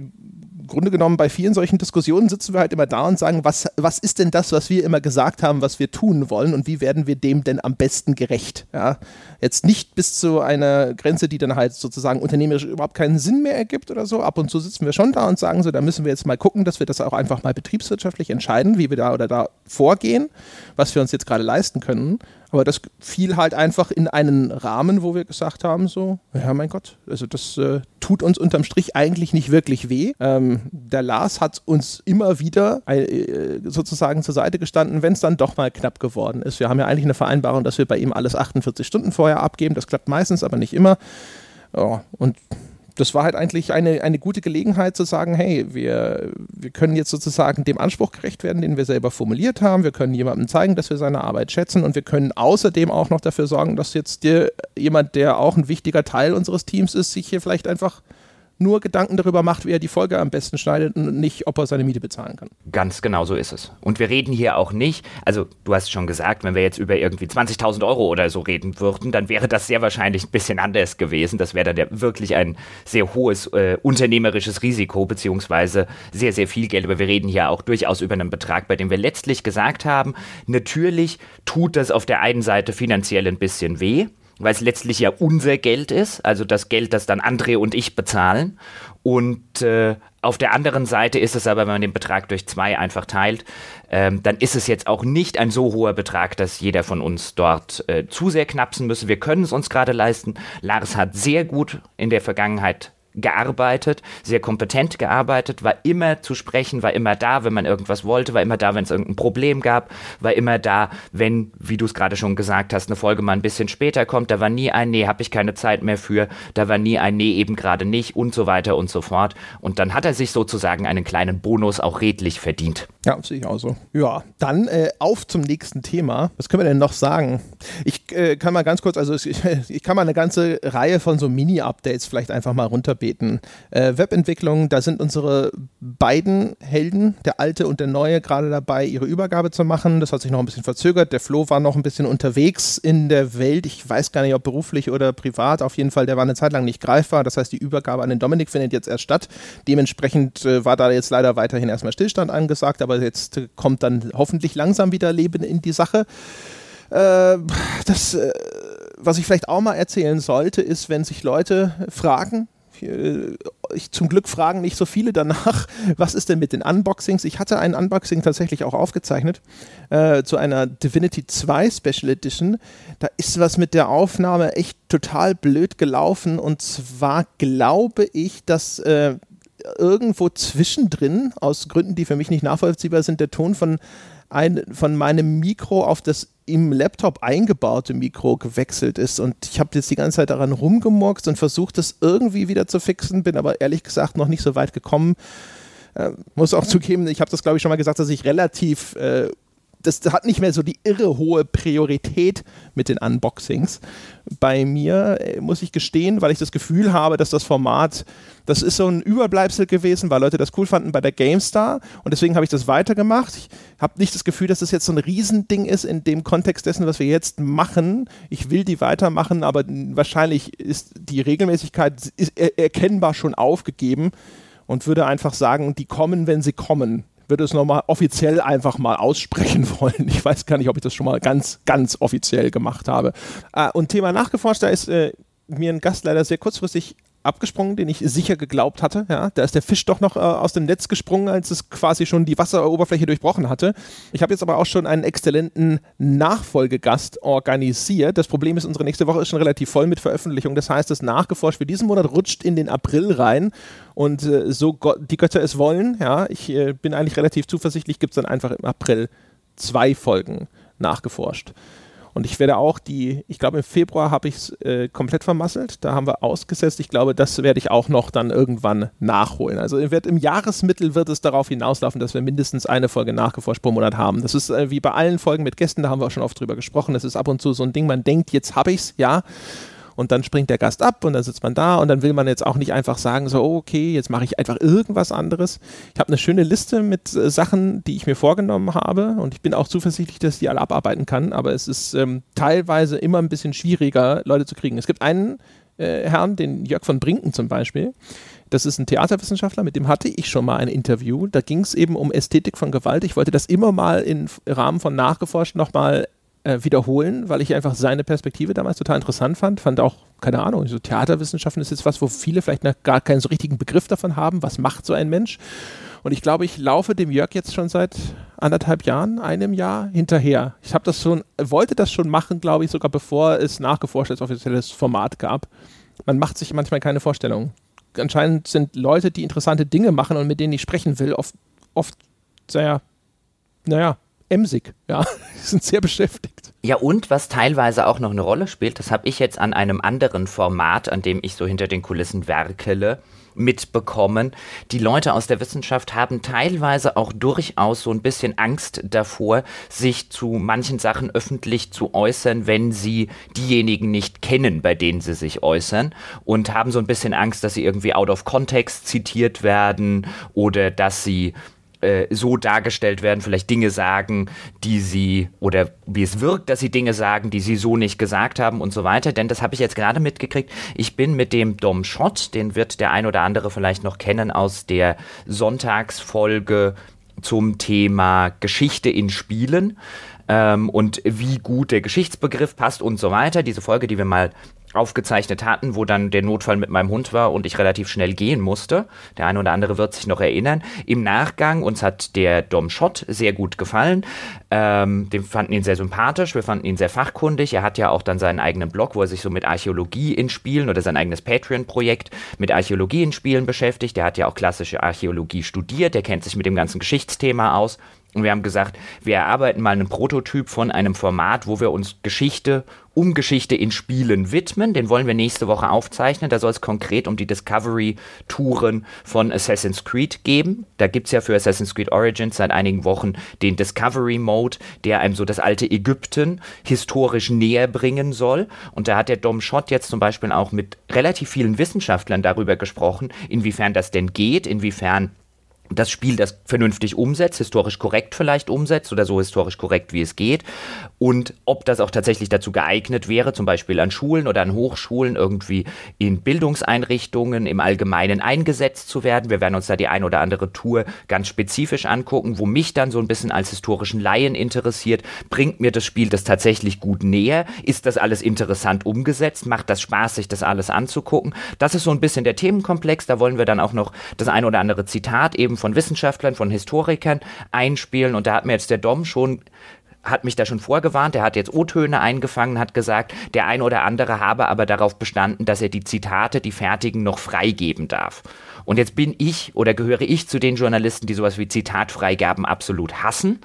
Grunde genommen bei vielen solchen Diskussionen sitzen wir halt immer da und sagen, was, was ist denn das, was wir immer gesagt haben, was wir tun wollen und wie werden wir dem denn am besten gerecht? Ja? Jetzt nicht bis zu einer Grenze, die dann halt sozusagen unternehmerisch überhaupt keinen Sinn mehr ergibt oder so. Ab und zu sitzen wir schon da und sagen so, da müssen wir jetzt mal gucken, dass wir das auch einfach mal betriebswirtschaftlich entscheiden, wie wir da oder da vorgehen, was wir uns jetzt gerade leisten können. Aber das fiel halt einfach in einen Rahmen, wo wir gesagt haben, so, ja mein Gott, also das äh, tut uns unterm Strich eigentlich nicht wirklich weh. Ähm, der Lars hat uns immer wieder äh, sozusagen zur Seite gestanden, wenn es dann doch mal knapp geworden ist. Wir haben ja eigentlich eine Vereinbarung, dass wir bei ihm alles 48 Stunden vorher abgeben. Das klappt meistens, aber nicht immer. Ja, und das war halt eigentlich eine, eine gute Gelegenheit zu sagen, hey, wir, wir können jetzt sozusagen dem Anspruch gerecht werden, den wir selber formuliert haben. Wir können jemandem zeigen, dass wir seine Arbeit schätzen und wir können außerdem auch noch dafür sorgen, dass jetzt dir jemand, der auch ein wichtiger Teil unseres Teams ist, sich hier vielleicht einfach nur Gedanken darüber macht, wie er die Folge am besten schneidet und nicht, ob er seine Miete bezahlen kann. Ganz genau so ist es. Und wir reden hier auch nicht, also du hast schon gesagt, wenn wir jetzt über irgendwie 20.000 Euro oder so reden würden, dann wäre das sehr wahrscheinlich ein bisschen anders gewesen. Das wäre dann ja wirklich ein sehr hohes äh, unternehmerisches Risiko, beziehungsweise sehr, sehr viel Geld. Aber wir reden hier auch durchaus über einen Betrag, bei dem wir letztlich gesagt haben, natürlich tut das auf der einen Seite finanziell ein bisschen weh weil es letztlich ja unser Geld ist, also das Geld, das dann André und ich bezahlen. Und äh, auf der anderen Seite ist es aber, wenn man den Betrag durch zwei einfach teilt, ähm, dann ist es jetzt auch nicht ein so hoher Betrag, dass jeder von uns dort äh, zu sehr knapsen müsse. Wir können es uns gerade leisten. Lars hat sehr gut in der Vergangenheit gearbeitet, sehr kompetent gearbeitet, war immer zu sprechen, war immer da, wenn man irgendwas wollte, war immer da, wenn es irgendein Problem gab, war immer da, wenn, wie du es gerade schon gesagt hast, eine Folge mal ein bisschen später kommt, da war nie ein Nee, habe ich keine Zeit mehr für, da war nie ein Nee, eben gerade nicht und so weiter und so fort. Und dann hat er sich sozusagen einen kleinen Bonus auch redlich verdient. Ja, sehe ich auch so. Ja, dann äh, auf zum nächsten Thema. Was können wir denn noch sagen? Ich äh, kann mal ganz kurz, also ich, (laughs) ich, kann mal eine ganze Reihe von so Mini-Updates vielleicht einfach mal runterbeten. Äh, Webentwicklung, da sind unsere beiden Helden, der alte und der neue, gerade dabei, ihre Übergabe zu machen. Das hat sich noch ein bisschen verzögert. Der Flo war noch ein bisschen unterwegs in der Welt. Ich weiß gar nicht, ob beruflich oder privat. Auf jeden Fall, der war eine Zeit lang nicht greifbar. Das heißt, die Übergabe an den Dominik findet jetzt erst statt. Dementsprechend äh, war da jetzt leider weiterhin erstmal Stillstand angesagt, aber jetzt kommt dann hoffentlich langsam wieder Leben in die Sache. Äh, das, äh, was ich vielleicht auch mal erzählen sollte, ist, wenn sich Leute fragen, ich, zum Glück fragen nicht so viele danach, (laughs) was ist denn mit den Unboxings? Ich hatte ein Unboxing tatsächlich auch aufgezeichnet äh, zu einer Divinity 2 Special Edition. Da ist was mit der Aufnahme echt total blöd gelaufen und zwar glaube ich, dass äh, irgendwo zwischendrin, aus Gründen, die für mich nicht nachvollziehbar sind, der Ton von, ein, von meinem Mikro auf das im Laptop eingebaute Mikro gewechselt ist. Und ich habe jetzt die ganze Zeit daran rumgemurkst und versucht, das irgendwie wieder zu fixen, bin aber ehrlich gesagt noch nicht so weit gekommen. Äh, muss auch zugeben, ich habe das glaube ich schon mal gesagt, dass ich relativ äh, das hat nicht mehr so die irre hohe Priorität mit den Unboxings. Bei mir äh, muss ich gestehen, weil ich das Gefühl habe, dass das Format, das ist so ein Überbleibsel gewesen, weil Leute das cool fanden bei der GameStar und deswegen habe ich das weitergemacht. Ich habe nicht das Gefühl, dass das jetzt so ein Riesending ist in dem Kontext dessen, was wir jetzt machen. Ich will die weitermachen, aber wahrscheinlich ist die Regelmäßigkeit ist erkennbar schon aufgegeben und würde einfach sagen, die kommen, wenn sie kommen würde es nochmal offiziell einfach mal aussprechen (laughs) wollen. Ich weiß gar nicht, ob ich das schon mal ganz, ganz offiziell gemacht habe. Äh, und Thema nachgeforscht, da ist äh, mir ein Gast leider sehr kurzfristig abgesprungen, den ich sicher geglaubt hatte. Ja, da ist der Fisch doch noch äh, aus dem Netz gesprungen, als es quasi schon die Wasseroberfläche durchbrochen hatte. Ich habe jetzt aber auch schon einen exzellenten Nachfolgegast organisiert. Das Problem ist, unsere nächste Woche ist schon relativ voll mit Veröffentlichungen. Das heißt, das Nachgeforscht für diesen Monat rutscht in den April rein. Und äh, so Gott, die Götter es wollen, ja, ich äh, bin eigentlich relativ zuversichtlich, gibt es dann einfach im April zwei Folgen nachgeforscht. Und ich werde auch die, ich glaube im Februar habe ich es äh, komplett vermasselt. Da haben wir ausgesetzt. Ich glaube, das werde ich auch noch dann irgendwann nachholen. Also im Jahresmittel wird es darauf hinauslaufen, dass wir mindestens eine Folge nachgeforscht pro Monat haben. Das ist äh, wie bei allen Folgen mit Gästen, da haben wir auch schon oft drüber gesprochen. Das ist ab und zu so ein Ding, man denkt, jetzt habe ich es, ja und dann springt der Gast ab und dann sitzt man da und dann will man jetzt auch nicht einfach sagen, so, okay, jetzt mache ich einfach irgendwas anderes. Ich habe eine schöne Liste mit äh, Sachen, die ich mir vorgenommen habe und ich bin auch zuversichtlich, dass ich die alle abarbeiten kann, aber es ist ähm, teilweise immer ein bisschen schwieriger, Leute zu kriegen. Es gibt einen äh, Herrn, den Jörg von Brinken zum Beispiel, das ist ein Theaterwissenschaftler, mit dem hatte ich schon mal ein Interview. Da ging es eben um Ästhetik von Gewalt. Ich wollte das immer mal im Rahmen von Nachgeforscht nochmal äh, wiederholen, weil ich einfach seine Perspektive damals total interessant fand. Fand auch, keine Ahnung, so Theaterwissenschaften ist jetzt was, wo viele vielleicht noch gar keinen so richtigen Begriff davon haben. Was macht so ein Mensch? Und ich glaube, ich laufe dem Jörg jetzt schon seit anderthalb Jahren, einem Jahr hinterher. Ich habe das schon, wollte das schon machen, glaube ich, sogar bevor es nachgeforscht als offizielles Format gab. Man macht sich manchmal keine Vorstellung. Anscheinend sind Leute, die interessante Dinge machen und mit denen ich sprechen will, oft, oft sehr, naja, emsig. Ja, (laughs) die sind sehr beschäftigt. Ja, und was teilweise auch noch eine Rolle spielt, das habe ich jetzt an einem anderen Format, an dem ich so hinter den Kulissen werkele, mitbekommen. Die Leute aus der Wissenschaft haben teilweise auch durchaus so ein bisschen Angst davor, sich zu manchen Sachen öffentlich zu äußern, wenn sie diejenigen nicht kennen, bei denen sie sich äußern und haben so ein bisschen Angst, dass sie irgendwie out of context zitiert werden oder dass sie äh, so dargestellt werden, vielleicht Dinge sagen, die sie oder wie es wirkt, dass sie Dinge sagen, die sie so nicht gesagt haben und so weiter. Denn das habe ich jetzt gerade mitgekriegt. Ich bin mit dem Dom Schott, den wird der ein oder andere vielleicht noch kennen aus der Sonntagsfolge zum Thema Geschichte in Spielen ähm, und wie gut der Geschichtsbegriff passt und so weiter. Diese Folge, die wir mal aufgezeichnet hatten, wo dann der Notfall mit meinem Hund war und ich relativ schnell gehen musste. Der eine oder andere wird sich noch erinnern. Im Nachgang, uns hat der Dom Schott sehr gut gefallen. Ähm, wir fanden ihn sehr sympathisch, wir fanden ihn sehr fachkundig. Er hat ja auch dann seinen eigenen Blog, wo er sich so mit Archäologie in Spielen oder sein eigenes Patreon-Projekt mit Archäologie in Spielen beschäftigt. Er hat ja auch klassische Archäologie studiert, der kennt sich mit dem ganzen Geschichtsthema aus. Und wir haben gesagt, wir erarbeiten mal einen Prototyp von einem Format, wo wir uns Geschichte um Geschichte in Spielen widmen. Den wollen wir nächste Woche aufzeichnen. Da soll es konkret um die Discovery-Touren von Assassin's Creed geben. Da gibt es ja für Assassin's Creed Origins seit einigen Wochen den Discovery-Mode, der einem so das alte Ägypten historisch näher bringen soll. Und da hat der Dom Schott jetzt zum Beispiel auch mit relativ vielen Wissenschaftlern darüber gesprochen, inwiefern das denn geht, inwiefern das Spiel das vernünftig umsetzt, historisch korrekt vielleicht umsetzt oder so historisch korrekt wie es geht und ob das auch tatsächlich dazu geeignet wäre, zum Beispiel an Schulen oder an Hochschulen irgendwie in Bildungseinrichtungen im Allgemeinen eingesetzt zu werden. Wir werden uns da die ein oder andere Tour ganz spezifisch angucken, wo mich dann so ein bisschen als historischen Laien interessiert, bringt mir das Spiel das tatsächlich gut näher? Ist das alles interessant umgesetzt? Macht das Spaß, sich das alles anzugucken? Das ist so ein bisschen der Themenkomplex, da wollen wir dann auch noch das ein oder andere Zitat eben von Wissenschaftlern, von Historikern einspielen. Und da hat mir jetzt der Dom schon hat mich da schon vorgewarnt, er hat jetzt O-Töne eingefangen, hat gesagt, der ein oder andere habe aber darauf bestanden, dass er die Zitate, die fertigen, noch freigeben darf. Und jetzt bin ich oder gehöre ich zu den Journalisten, die sowas wie Zitatfreigaben absolut hassen,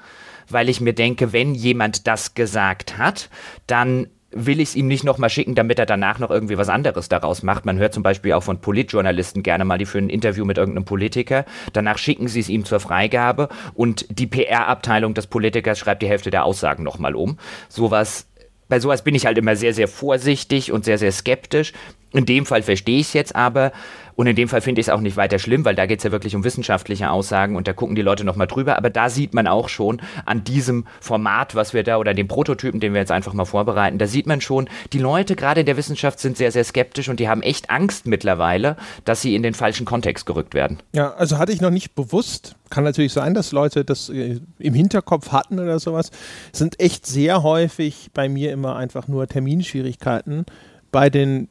weil ich mir denke, wenn jemand das gesagt hat, dann will ich es ihm nicht nochmal schicken, damit er danach noch irgendwie was anderes daraus macht. Man hört zum Beispiel auch von Politjournalisten gerne mal, die für ein Interview mit irgendeinem Politiker. Danach schicken sie es ihm zur Freigabe und die PR-Abteilung des Politikers schreibt die Hälfte der Aussagen nochmal um. Sowas bei sowas bin ich halt immer sehr, sehr vorsichtig und sehr, sehr skeptisch. In dem Fall verstehe ich es jetzt aber und in dem Fall finde ich es auch nicht weiter schlimm, weil da geht es ja wirklich um wissenschaftliche Aussagen und da gucken die Leute nochmal drüber. Aber da sieht man auch schon an diesem Format, was wir da oder dem Prototypen, den wir jetzt einfach mal vorbereiten, da sieht man schon, die Leute gerade in der Wissenschaft sind sehr, sehr skeptisch und die haben echt Angst mittlerweile, dass sie in den falschen Kontext gerückt werden. Ja, also hatte ich noch nicht bewusst. Kann natürlich sein, dass Leute das äh, im Hinterkopf hatten oder sowas. Sind echt sehr häufig bei mir immer einfach nur Terminschwierigkeiten bei den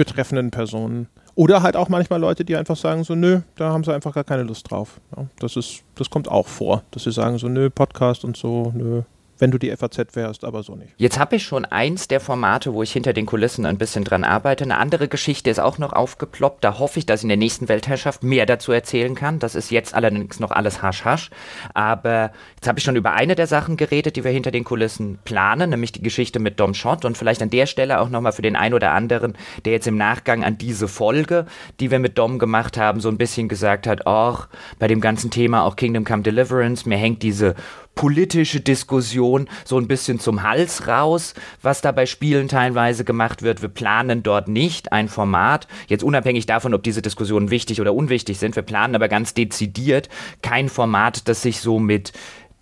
betreffenden Personen. Oder halt auch manchmal Leute, die einfach sagen so, nö, da haben sie einfach gar keine Lust drauf. Ja, das ist, das kommt auch vor, dass sie sagen so, nö, Podcast und so, nö, wenn du die FAZ wärst, aber so nicht. Jetzt habe ich schon eins der Formate, wo ich hinter den Kulissen ein bisschen dran arbeite. Eine andere Geschichte ist auch noch aufgeploppt. Da hoffe ich, dass ich in der nächsten Weltherrschaft mehr dazu erzählen kann. Das ist jetzt allerdings noch alles hasch-hasch. Aber jetzt habe ich schon über eine der Sachen geredet, die wir hinter den Kulissen planen, nämlich die Geschichte mit Dom Schott. Und vielleicht an der Stelle auch nochmal für den einen oder anderen, der jetzt im Nachgang an diese Folge, die wir mit Dom gemacht haben, so ein bisschen gesagt hat, ach, bei dem ganzen Thema auch Kingdom Come Deliverance, mir hängt diese politische Diskussion so ein bisschen zum Hals raus, was da bei Spielen teilweise gemacht wird. Wir planen dort nicht ein Format, jetzt unabhängig davon, ob diese Diskussionen wichtig oder unwichtig sind, wir planen aber ganz dezidiert kein Format, das sich so mit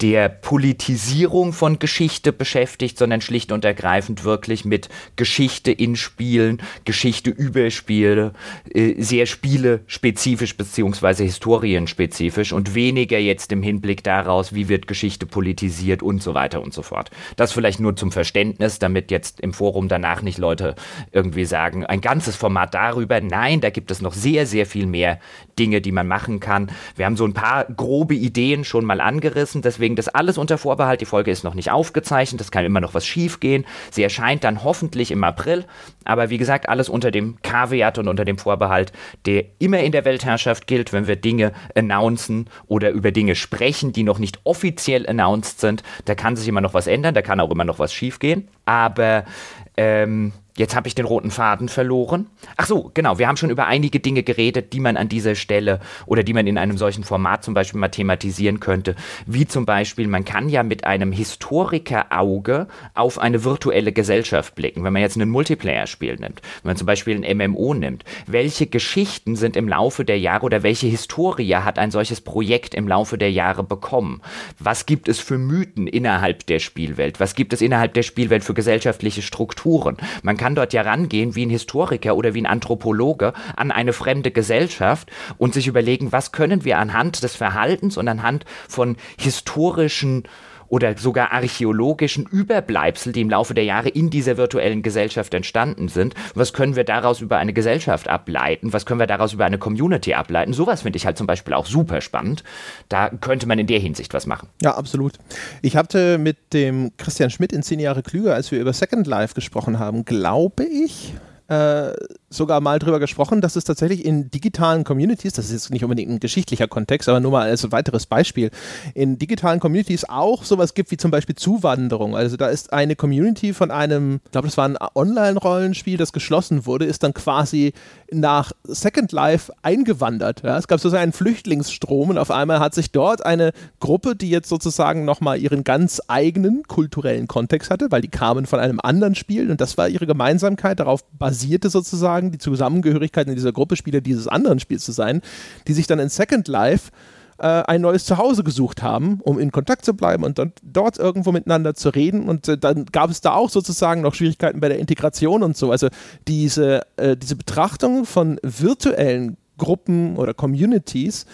der Politisierung von Geschichte beschäftigt, sondern schlicht und ergreifend wirklich mit Geschichte in Spielen, Geschichte über Spiele, äh, sehr spielespezifisch beziehungsweise historienspezifisch und weniger jetzt im Hinblick daraus, wie wird Geschichte politisiert und so weiter und so fort. Das vielleicht nur zum Verständnis, damit jetzt im Forum danach nicht Leute irgendwie sagen, ein ganzes Format darüber. Nein, da gibt es noch sehr, sehr viel mehr Dinge, die man machen kann. Wir haben so ein paar grobe Ideen schon mal angerissen, deswegen das alles unter Vorbehalt. Die Folge ist noch nicht aufgezeichnet. Es kann immer noch was schief gehen. Sie erscheint dann hoffentlich im April. Aber wie gesagt, alles unter dem Kaviat und unter dem Vorbehalt, der immer in der Weltherrschaft gilt, wenn wir Dinge announcen oder über Dinge sprechen, die noch nicht offiziell announced sind. Da kann sich immer noch was ändern. Da kann auch immer noch was schief gehen. Aber ähm, Jetzt habe ich den roten Faden verloren. Ach so, genau. Wir haben schon über einige Dinge geredet, die man an dieser Stelle oder die man in einem solchen Format zum Beispiel mal thematisieren könnte. Wie zum Beispiel, man kann ja mit einem Historikerauge auf eine virtuelle Gesellschaft blicken. Wenn man jetzt ein Multiplayer-Spiel nimmt, wenn man zum Beispiel ein MMO nimmt, welche Geschichten sind im Laufe der Jahre oder welche Historie hat ein solches Projekt im Laufe der Jahre bekommen? Was gibt es für Mythen innerhalb der Spielwelt? Was gibt es innerhalb der Spielwelt für gesellschaftliche Strukturen? Man kann kann dort ja rangehen wie ein Historiker oder wie ein Anthropologe an eine fremde Gesellschaft und sich überlegen, was können wir anhand des Verhaltens und anhand von historischen oder sogar archäologischen Überbleibsel, die im Laufe der Jahre in dieser virtuellen Gesellschaft entstanden sind. Was können wir daraus über eine Gesellschaft ableiten? Was können wir daraus über eine Community ableiten? Sowas finde ich halt zum Beispiel auch super spannend. Da könnte man in der Hinsicht was machen. Ja, absolut. Ich hatte mit dem Christian Schmidt in 10 Jahre klüger, als wir über Second Life gesprochen haben, glaube ich, äh, sogar mal drüber gesprochen, dass es tatsächlich in digitalen Communities, das ist jetzt nicht unbedingt ein geschichtlicher Kontext, aber nur mal als weiteres Beispiel, in digitalen Communities auch sowas gibt wie zum Beispiel Zuwanderung. Also da ist eine Community von einem, ich glaube, das war ein Online-Rollenspiel, das geschlossen wurde, ist dann quasi nach Second Life eingewandert. Ja? Es gab sozusagen einen Flüchtlingsstrom und auf einmal hat sich dort eine Gruppe, die jetzt sozusagen nochmal ihren ganz eigenen kulturellen Kontext hatte, weil die kamen von einem anderen Spiel und das war ihre Gemeinsamkeit, darauf basierte sozusagen die Zusammengehörigkeit in dieser Gruppe Spieler dieses anderen Spiels zu sein, die sich dann in Second Life ein neues Zuhause gesucht haben, um in Kontakt zu bleiben und dann dort irgendwo miteinander zu reden. Und äh, dann gab es da auch sozusagen noch Schwierigkeiten bei der Integration und so. Also diese, äh, diese Betrachtung von virtuellen Gruppen oder Communities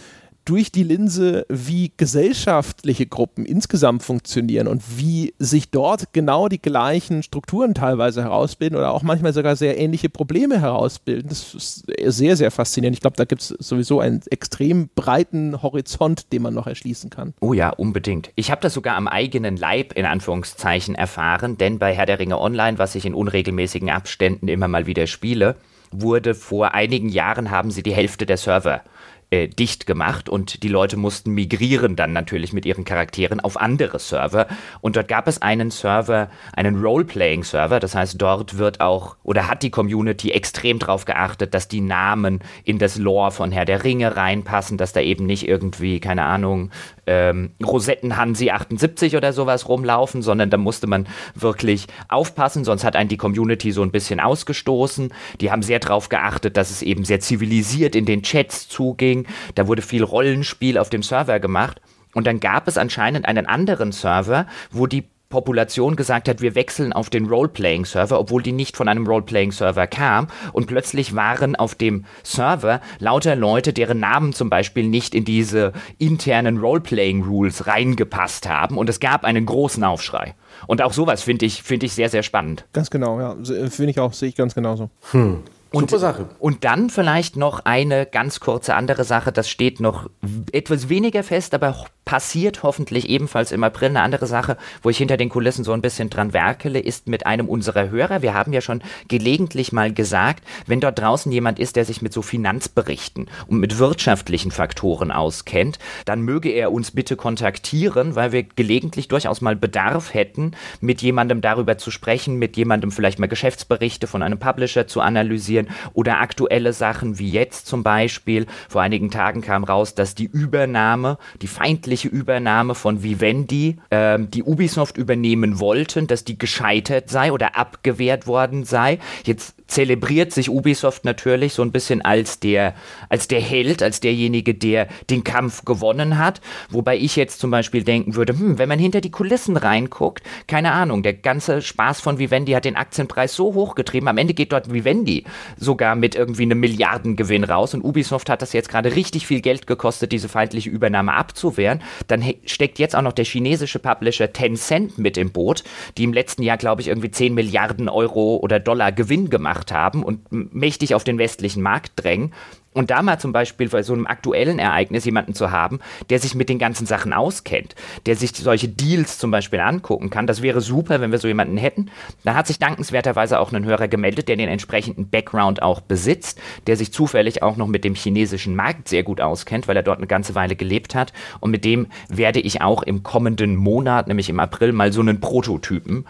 durch die Linse, wie gesellschaftliche Gruppen insgesamt funktionieren und wie sich dort genau die gleichen Strukturen teilweise herausbilden oder auch manchmal sogar sehr ähnliche Probleme herausbilden. Das ist sehr, sehr faszinierend. Ich glaube, da gibt es sowieso einen extrem breiten Horizont, den man noch erschließen kann. Oh ja, unbedingt. Ich habe das sogar am eigenen Leib in Anführungszeichen erfahren, denn bei Herr der Ringe Online, was ich in unregelmäßigen Abständen immer mal wieder spiele, wurde vor einigen Jahren haben sie die Hälfte der Server äh, dicht gemacht und die Leute mussten migrieren dann natürlich mit ihren Charakteren auf andere Server. Und dort gab es einen Server, einen Role-Playing-Server. Das heißt, dort wird auch oder hat die Community extrem darauf geachtet, dass die Namen in das Lore von Herr der Ringe reinpassen, dass da eben nicht irgendwie, keine Ahnung, ähm, Rosettenhansi 78 oder sowas rumlaufen, sondern da musste man wirklich aufpassen, sonst hat einen die Community so ein bisschen ausgestoßen. Die haben sehr darauf geachtet, dass es eben sehr zivilisiert in den Chats zuging. Da wurde viel Rollenspiel auf dem Server gemacht. Und dann gab es anscheinend einen anderen Server, wo die Population gesagt hat, wir wechseln auf den Roleplaying-Server, obwohl die nicht von einem Roleplaying-Server kam. Und plötzlich waren auf dem Server lauter Leute, deren Namen zum Beispiel nicht in diese internen Roleplaying-Rules reingepasst haben. Und es gab einen großen Aufschrei. Und auch sowas finde ich, find ich sehr, sehr spannend. Ganz genau, ja. Finde ich auch, sehe ich ganz genauso. Hm. Und, Super Sache. Und dann vielleicht noch eine ganz kurze andere Sache, das steht noch etwas weniger fest, aber passiert hoffentlich ebenfalls im April. Eine andere Sache, wo ich hinter den Kulissen so ein bisschen dran werkele, ist mit einem unserer Hörer. Wir haben ja schon gelegentlich mal gesagt, wenn dort draußen jemand ist, der sich mit so Finanzberichten und mit wirtschaftlichen Faktoren auskennt, dann möge er uns bitte kontaktieren, weil wir gelegentlich durchaus mal Bedarf hätten, mit jemandem darüber zu sprechen, mit jemandem vielleicht mal Geschäftsberichte von einem Publisher zu analysieren oder aktuelle Sachen wie jetzt zum Beispiel. Vor einigen Tagen kam raus, dass die Übernahme, die feindliche Übernahme von Vivendi, ähm, die Ubisoft übernehmen wollten, dass die gescheitert sei oder abgewehrt worden sei. Jetzt zelebriert sich Ubisoft natürlich so ein bisschen als der, als der Held, als derjenige, der den Kampf gewonnen hat. Wobei ich jetzt zum Beispiel denken würde, hm, wenn man hinter die Kulissen reinguckt, keine Ahnung, der ganze Spaß von Vivendi hat den Aktienpreis so hochgetrieben. Am Ende geht dort Vivendi sogar mit irgendwie einem Milliardengewinn raus und Ubisoft hat das jetzt gerade richtig viel Geld gekostet, diese feindliche Übernahme abzuwehren. Dann steckt jetzt auch noch der chinesische Publisher Tencent mit im Boot, die im letzten Jahr, glaube ich, irgendwie 10 Milliarden Euro oder Dollar Gewinn gemacht haben und mächtig auf den westlichen Markt drängen. Und da mal zum Beispiel bei so einem aktuellen Ereignis jemanden zu haben, der sich mit den ganzen Sachen auskennt, der sich solche Deals zum Beispiel angucken kann, das wäre super, wenn wir so jemanden hätten. Da hat sich dankenswerterweise auch ein Hörer gemeldet, der den entsprechenden Background auch besitzt, der sich zufällig auch noch mit dem chinesischen Markt sehr gut auskennt, weil er dort eine ganze Weile gelebt hat. Und mit dem werde ich auch im kommenden Monat, nämlich im April, mal so einen Prototypen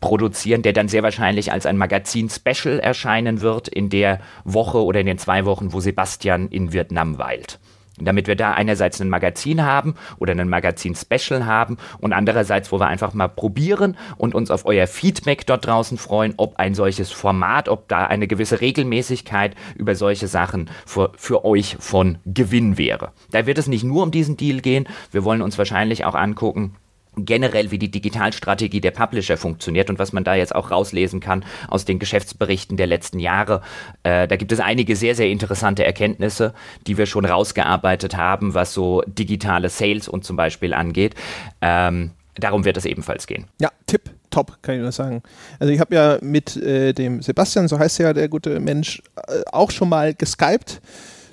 produzieren, der dann sehr wahrscheinlich als ein Magazin-Special erscheinen wird in der Woche oder in den zwei Wochen, wo Sebastian in Vietnam weilt. Damit wir da einerseits ein Magazin haben oder ein Magazin-Special haben und andererseits, wo wir einfach mal probieren und uns auf euer Feedback dort draußen freuen, ob ein solches Format, ob da eine gewisse Regelmäßigkeit über solche Sachen für, für euch von Gewinn wäre. Da wird es nicht nur um diesen Deal gehen, wir wollen uns wahrscheinlich auch angucken, generell, wie die Digitalstrategie der Publisher funktioniert und was man da jetzt auch rauslesen kann aus den Geschäftsberichten der letzten Jahre. Äh, da gibt es einige sehr, sehr interessante Erkenntnisse, die wir schon rausgearbeitet haben, was so digitale Sales und zum Beispiel angeht. Ähm, Darum wird es ebenfalls gehen. Ja, Tipp, top, kann ich nur sagen. Also ich habe ja mit äh, dem Sebastian, so heißt ja der gute Mensch, äh, auch schon mal geskypt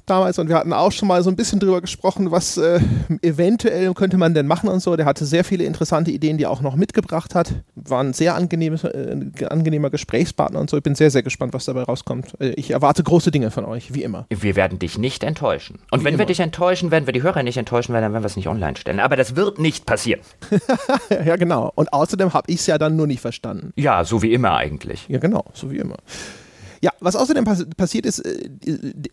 damals und wir hatten auch schon mal so ein bisschen drüber gesprochen, was äh, eventuell könnte man denn machen und so. Der hatte sehr viele interessante Ideen, die er auch noch mitgebracht hat. War ein sehr angenehmes, äh, angenehmer Gesprächspartner und so. Ich bin sehr, sehr gespannt, was dabei rauskommt. Äh, ich erwarte große Dinge von euch, wie immer. Wir werden dich nicht enttäuschen. Und wie wenn immer. wir dich enttäuschen, werden wir die Hörer nicht enttäuschen, weil dann werden wir es nicht online stellen. Aber das wird nicht passieren. (laughs) ja, genau. Und außerdem habe ich es ja dann nur nicht verstanden. Ja, so wie immer eigentlich. Ja, genau, so wie immer. Ja, was außerdem pass passiert ist, äh,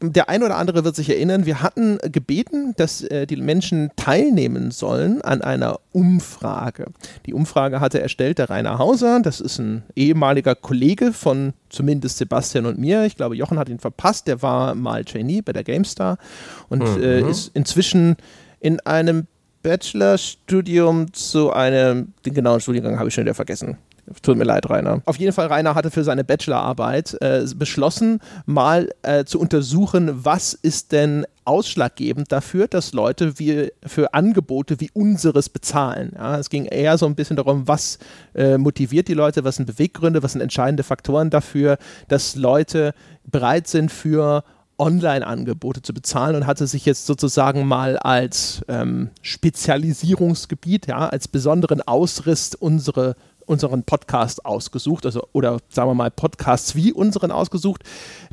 der ein oder andere wird sich erinnern, wir hatten gebeten, dass äh, die Menschen teilnehmen sollen an einer Umfrage. Die Umfrage hatte erstellt der Rainer Hauser, das ist ein ehemaliger Kollege von zumindest Sebastian und mir. Ich glaube, Jochen hat ihn verpasst, der war mal Trainee bei der GameStar und mhm. äh, ist inzwischen in einem Bachelorstudium zu einem, den genauen Studiengang habe ich schon wieder vergessen. Tut mir leid, Rainer. Auf jeden Fall, Rainer hatte für seine Bachelorarbeit äh, beschlossen, mal äh, zu untersuchen, was ist denn ausschlaggebend dafür, dass Leute wie, für Angebote wie unseres bezahlen. Ja, es ging eher so ein bisschen darum, was äh, motiviert die Leute, was sind Beweggründe, was sind entscheidende Faktoren dafür, dass Leute bereit sind für Online-Angebote zu bezahlen und hatte sich jetzt sozusagen mal als ähm, Spezialisierungsgebiet, ja, als besonderen Ausriss unsere unseren Podcast ausgesucht, also oder sagen wir mal Podcasts wie unseren ausgesucht.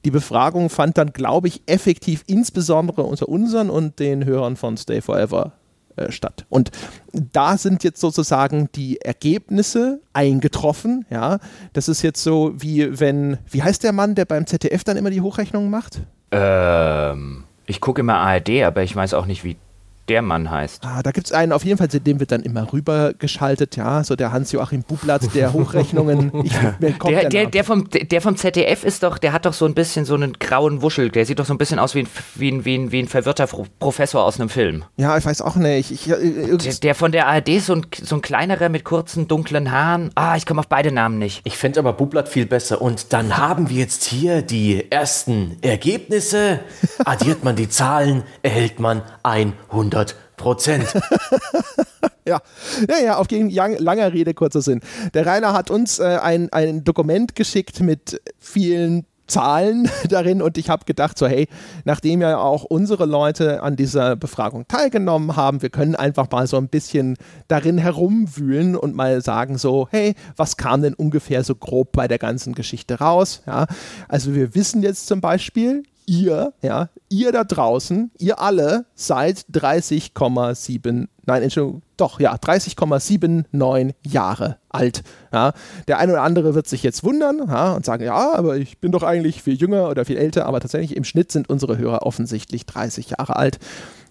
Die Befragung fand dann, glaube ich, effektiv insbesondere unter unseren und den Hörern von Stay Forever äh, statt. Und da sind jetzt sozusagen die Ergebnisse eingetroffen. Ja, das ist jetzt so wie wenn, wie heißt der Mann, der beim ZDF dann immer die Hochrechnungen macht? Ähm, ich gucke immer ARD, aber ich weiß auch nicht, wie der Mann heißt. Ah, da gibt es einen, auf jeden Fall, dem wird dann immer rübergeschaltet, ja, so der Hans-Joachim Bublatt, der (laughs) Hochrechnungen. Ich, der, der, der, vom, der vom ZDF ist doch, der hat doch so ein bisschen so einen grauen Wuschel, der sieht doch so ein bisschen aus wie ein, wie ein, wie ein, wie ein verwirrter Professor aus einem Film. Ja, ich weiß auch nicht. Ich, der, der, von der ARD ist so ein, so ein kleinerer mit kurzen, dunklen Haaren. Ah, ich komme auf beide Namen nicht. Ich finde aber Bublatt viel besser. Und dann haben wir jetzt hier die ersten Ergebnisse. (laughs) Addiert man die Zahlen, erhält man 100 100 Prozent. (laughs) ja. ja, ja, auf jeden langer Rede, kurzer Sinn. Der Rainer hat uns äh, ein, ein Dokument geschickt mit vielen Zahlen (laughs) darin und ich habe gedacht, so hey, nachdem ja auch unsere Leute an dieser Befragung teilgenommen haben, wir können einfach mal so ein bisschen darin herumwühlen und mal sagen so, hey, was kam denn ungefähr so grob bei der ganzen Geschichte raus? Ja, also wir wissen jetzt zum Beispiel, ihr, ja, ihr da draußen, ihr alle seid 30,7, nein, Entschuldigung, doch, ja, 30,79 Jahre alt. Ja. Der eine oder andere wird sich jetzt wundern ja, und sagen, ja, aber ich bin doch eigentlich viel jünger oder viel älter, aber tatsächlich im Schnitt sind unsere Hörer offensichtlich 30 Jahre alt.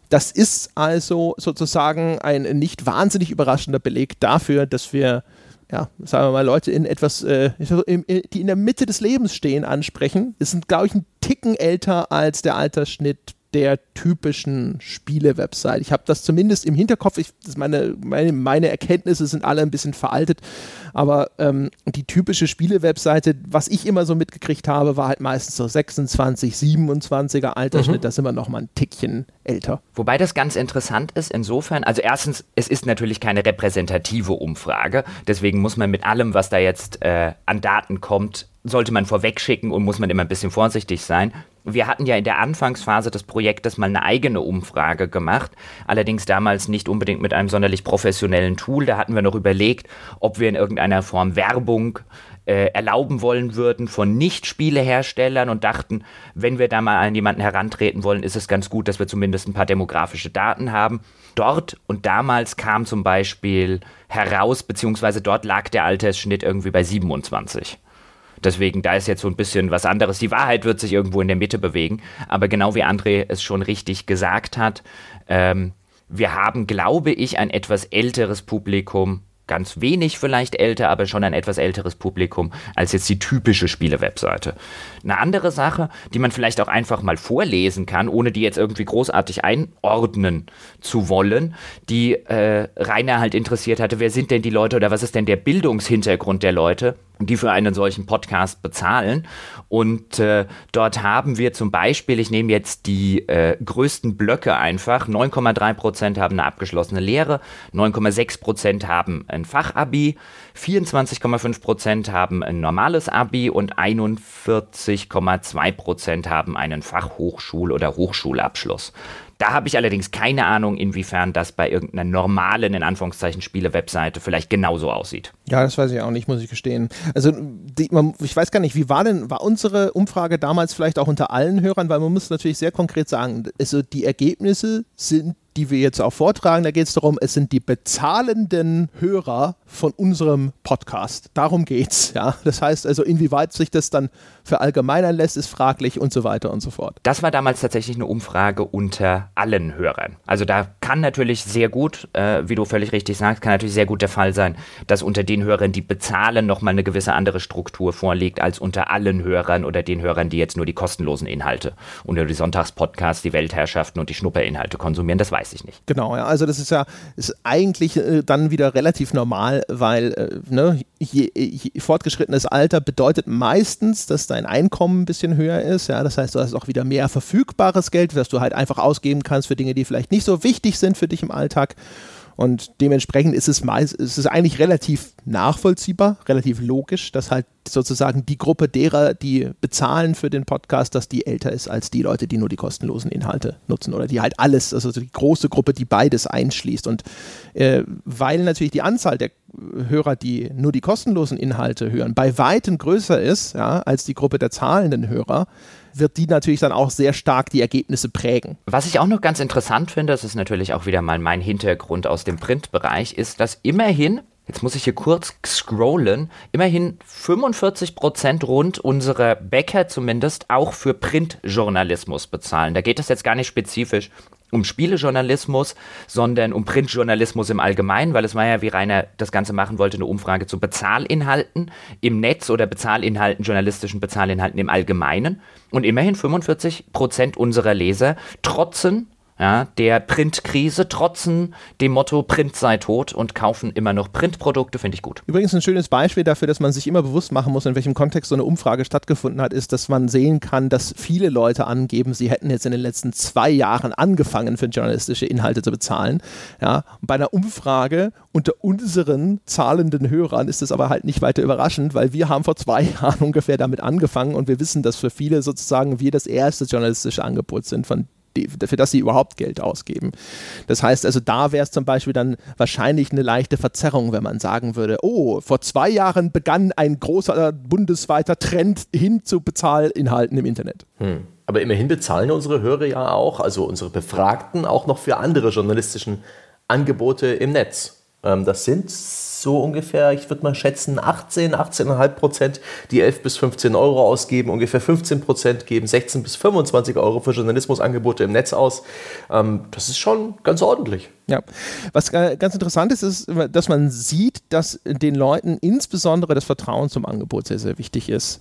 Das ist also sozusagen ein nicht wahnsinnig überraschender Beleg dafür, dass wir ja, sagen wir mal, Leute in etwas, äh, die in der Mitte des Lebens stehen, ansprechen. Sind, glaube ich, ein Ticken älter als der Altersschnitt der typischen Spiele-Website. Ich habe das zumindest im Hinterkopf. Ich, meine, meine, meine, Erkenntnisse sind alle ein bisschen veraltet, aber ähm, die typische Spiele-Webseite, was ich immer so mitgekriegt habe, war halt meistens so 26, 27er Altersschnitt. Mhm. Da sind wir noch mal ein Tickchen älter. Wobei das ganz interessant ist, insofern, also erstens, es ist natürlich keine repräsentative Umfrage, deswegen muss man mit allem, was da jetzt äh, an Daten kommt, sollte man vorwegschicken und muss man immer ein bisschen vorsichtig sein. Wir hatten ja in der Anfangsphase des Projektes mal eine eigene Umfrage gemacht, allerdings damals nicht unbedingt mit einem sonderlich professionellen Tool. Da hatten wir noch überlegt, ob wir in irgendeiner Form Werbung äh, erlauben wollen würden von Nicht-Spieleherstellern und dachten, wenn wir da mal an jemanden herantreten wollen, ist es ganz gut, dass wir zumindest ein paar demografische Daten haben. Dort und damals kam zum Beispiel heraus, beziehungsweise dort lag der Altersschnitt irgendwie bei 27. Deswegen, da ist jetzt so ein bisschen was anderes. Die Wahrheit wird sich irgendwo in der Mitte bewegen. Aber genau wie André es schon richtig gesagt hat, ähm, wir haben, glaube ich, ein etwas älteres Publikum, ganz wenig vielleicht älter, aber schon ein etwas älteres Publikum als jetzt die typische Spiele-Webseite. Eine andere Sache, die man vielleicht auch einfach mal vorlesen kann, ohne die jetzt irgendwie großartig einordnen zu wollen, die äh, Rainer halt interessiert hatte, wer sind denn die Leute oder was ist denn der Bildungshintergrund der Leute? Die für einen solchen Podcast bezahlen. Und äh, dort haben wir zum Beispiel, ich nehme jetzt die äh, größten Blöcke einfach, 9,3 Prozent haben eine abgeschlossene Lehre, 9,6 Prozent haben ein Fachabi, 24,5 Prozent haben ein normales Abi und 41,2 Prozent haben einen Fachhochschul- oder Hochschulabschluss. Da habe ich allerdings keine Ahnung, inwiefern das bei irgendeiner normalen, in Anführungszeichen, Spiele-Webseite vielleicht genauso aussieht. Ja, das weiß ich auch nicht, muss ich gestehen. Also, die, man, ich weiß gar nicht, wie war denn, war unsere Umfrage damals vielleicht auch unter allen Hörern, weil man muss natürlich sehr konkret sagen, also die Ergebnisse sind die wir jetzt auch vortragen. Da geht es darum, es sind die bezahlenden Hörer von unserem Podcast. Darum geht's. Ja? Das heißt also, inwieweit sich das dann verallgemeinern lässt, ist fraglich und so weiter und so fort. Das war damals tatsächlich eine Umfrage unter allen Hörern. Also da kann natürlich sehr gut, äh, wie du völlig richtig sagst, kann natürlich sehr gut der Fall sein, dass unter den Hörern, die bezahlen, nochmal eine gewisse andere Struktur vorliegt als unter allen Hörern oder den Hörern, die jetzt nur die kostenlosen Inhalte und nur die Sonntagspodcasts, die Weltherrschaften und die Schnupperinhalte konsumieren. Das weiß ich nicht. Genau, ja. Also das ist ja ist eigentlich äh, dann wieder relativ normal, weil äh, ne, je, je fortgeschrittenes Alter bedeutet meistens, dass dein Einkommen ein bisschen höher ist. Ja, das heißt, du hast auch wieder mehr verfügbares Geld, das du halt einfach ausgeben kannst für Dinge, die vielleicht nicht so wichtig sind für dich im Alltag. Und dementsprechend ist es, meist, ist es eigentlich relativ nachvollziehbar, relativ logisch, dass halt sozusagen die Gruppe derer, die bezahlen für den Podcast, dass die älter ist als die Leute, die nur die kostenlosen Inhalte nutzen oder die halt alles, also die große Gruppe, die beides einschließt. Und äh, weil natürlich die Anzahl der Hörer, die nur die kostenlosen Inhalte hören, bei weitem größer ist ja, als die Gruppe der zahlenden Hörer, wird die natürlich dann auch sehr stark die Ergebnisse prägen. Was ich auch noch ganz interessant finde, das ist natürlich auch wieder mal mein Hintergrund aus dem Printbereich, ist, dass immerhin Jetzt muss ich hier kurz scrollen. Immerhin 45 Prozent rund unserer Bäcker zumindest auch für Printjournalismus bezahlen. Da geht es jetzt gar nicht spezifisch um Spielejournalismus, sondern um Printjournalismus im Allgemeinen, weil es war ja, wie Rainer das Ganze machen wollte, eine Umfrage zu Bezahlinhalten im Netz oder Bezahlinhalten, journalistischen Bezahlinhalten im Allgemeinen. Und immerhin 45 Prozent unserer Leser trotzen ja, der Printkrise trotzen dem Motto Print sei tot und kaufen immer noch Printprodukte, finde ich gut. Übrigens ein schönes Beispiel dafür, dass man sich immer bewusst machen muss, in welchem Kontext so eine Umfrage stattgefunden hat, ist, dass man sehen kann, dass viele Leute angeben, sie hätten jetzt in den letzten zwei Jahren angefangen, für journalistische Inhalte zu bezahlen. Ja, bei einer Umfrage unter unseren zahlenden Hörern ist es aber halt nicht weiter überraschend, weil wir haben vor zwei (laughs) Jahren ungefähr damit angefangen und wir wissen, dass für viele sozusagen wir das erste journalistische Angebot sind, von die, für das sie überhaupt Geld ausgeben. Das heißt also, da wäre es zum Beispiel dann wahrscheinlich eine leichte Verzerrung, wenn man sagen würde, oh, vor zwei Jahren begann ein großer bundesweiter Trend hin zu Bezahlinhalten im Internet. Hm. Aber immerhin bezahlen unsere Hörer ja auch, also unsere Befragten, auch noch für andere journalistischen Angebote im Netz. Ähm, das sind so ungefähr, ich würde mal schätzen, 18, 18,5 Prozent, die 11 bis 15 Euro ausgeben. Ungefähr 15 Prozent geben 16 bis 25 Euro für Journalismusangebote im Netz aus. Ähm, das ist schon ganz ordentlich. Ja, was ganz interessant ist, ist, dass man sieht, dass den Leuten insbesondere das Vertrauen zum Angebot sehr, sehr wichtig ist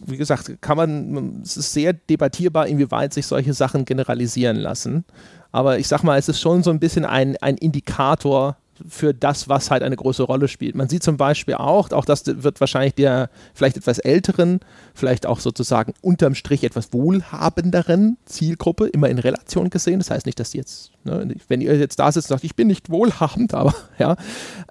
wie gesagt, kann man, es ist sehr debattierbar, inwieweit sich solche Sachen generalisieren lassen. Aber ich sag mal, es ist schon so ein bisschen ein, ein Indikator für das, was halt eine große Rolle spielt. Man sieht zum Beispiel auch, auch das wird wahrscheinlich der vielleicht etwas älteren, vielleicht auch sozusagen unterm Strich etwas wohlhabenderen Zielgruppe immer in Relation gesehen. Das heißt nicht, dass die jetzt Ne? Wenn ihr jetzt da sitzt und sagt, ich bin nicht wohlhabend, (laughs) aber ja,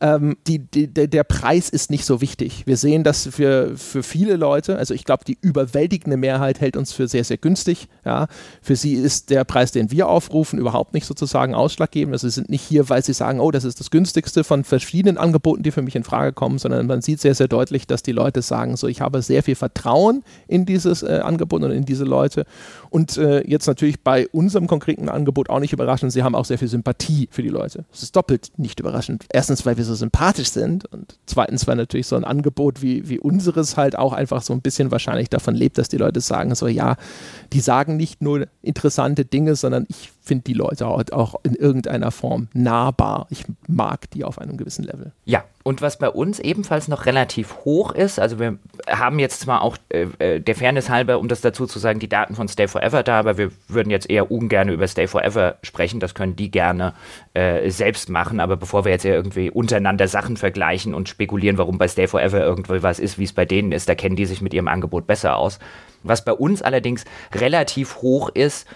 ähm, die, die, der Preis ist nicht so wichtig. Wir sehen das für, für viele Leute, also ich glaube, die überwältigende Mehrheit hält uns für sehr, sehr günstig. Ja. Für sie ist der Preis, den wir aufrufen, überhaupt nicht sozusagen ausschlaggebend. Also sie sind nicht hier, weil sie sagen, oh, das ist das günstigste von verschiedenen Angeboten, die für mich in Frage kommen, sondern man sieht sehr, sehr deutlich, dass die Leute sagen, so, ich habe sehr viel Vertrauen in dieses äh, Angebot und in diese Leute. Und äh, jetzt natürlich bei unserem konkreten Angebot auch nicht überraschend, sie haben auch sehr viel Sympathie für die Leute. Das ist doppelt nicht überraschend. Erstens, weil wir so sympathisch sind und zweitens, weil natürlich so ein Angebot wie, wie unseres halt auch einfach so ein bisschen wahrscheinlich davon lebt, dass die Leute sagen so, ja, die sagen nicht nur interessante Dinge, sondern ich finde die Leute auch in irgendeiner Form nahbar. Ich mag die auf einem gewissen Level. Ja, und was bei uns ebenfalls noch relativ hoch ist, also wir haben jetzt zwar auch äh, äh, der Fairness halber, um das dazu zu sagen, die Daten von Stay Forever da, aber wir würden jetzt eher ungern über Stay Forever sprechen, das können die gerne äh, selbst machen, aber bevor wir jetzt irgendwie untereinander Sachen vergleichen und spekulieren, warum bei Stay Forever irgendwie was ist, wie es bei denen ist, da kennen die sich mit ihrem Angebot besser aus. Was bei uns allerdings relativ hoch ist,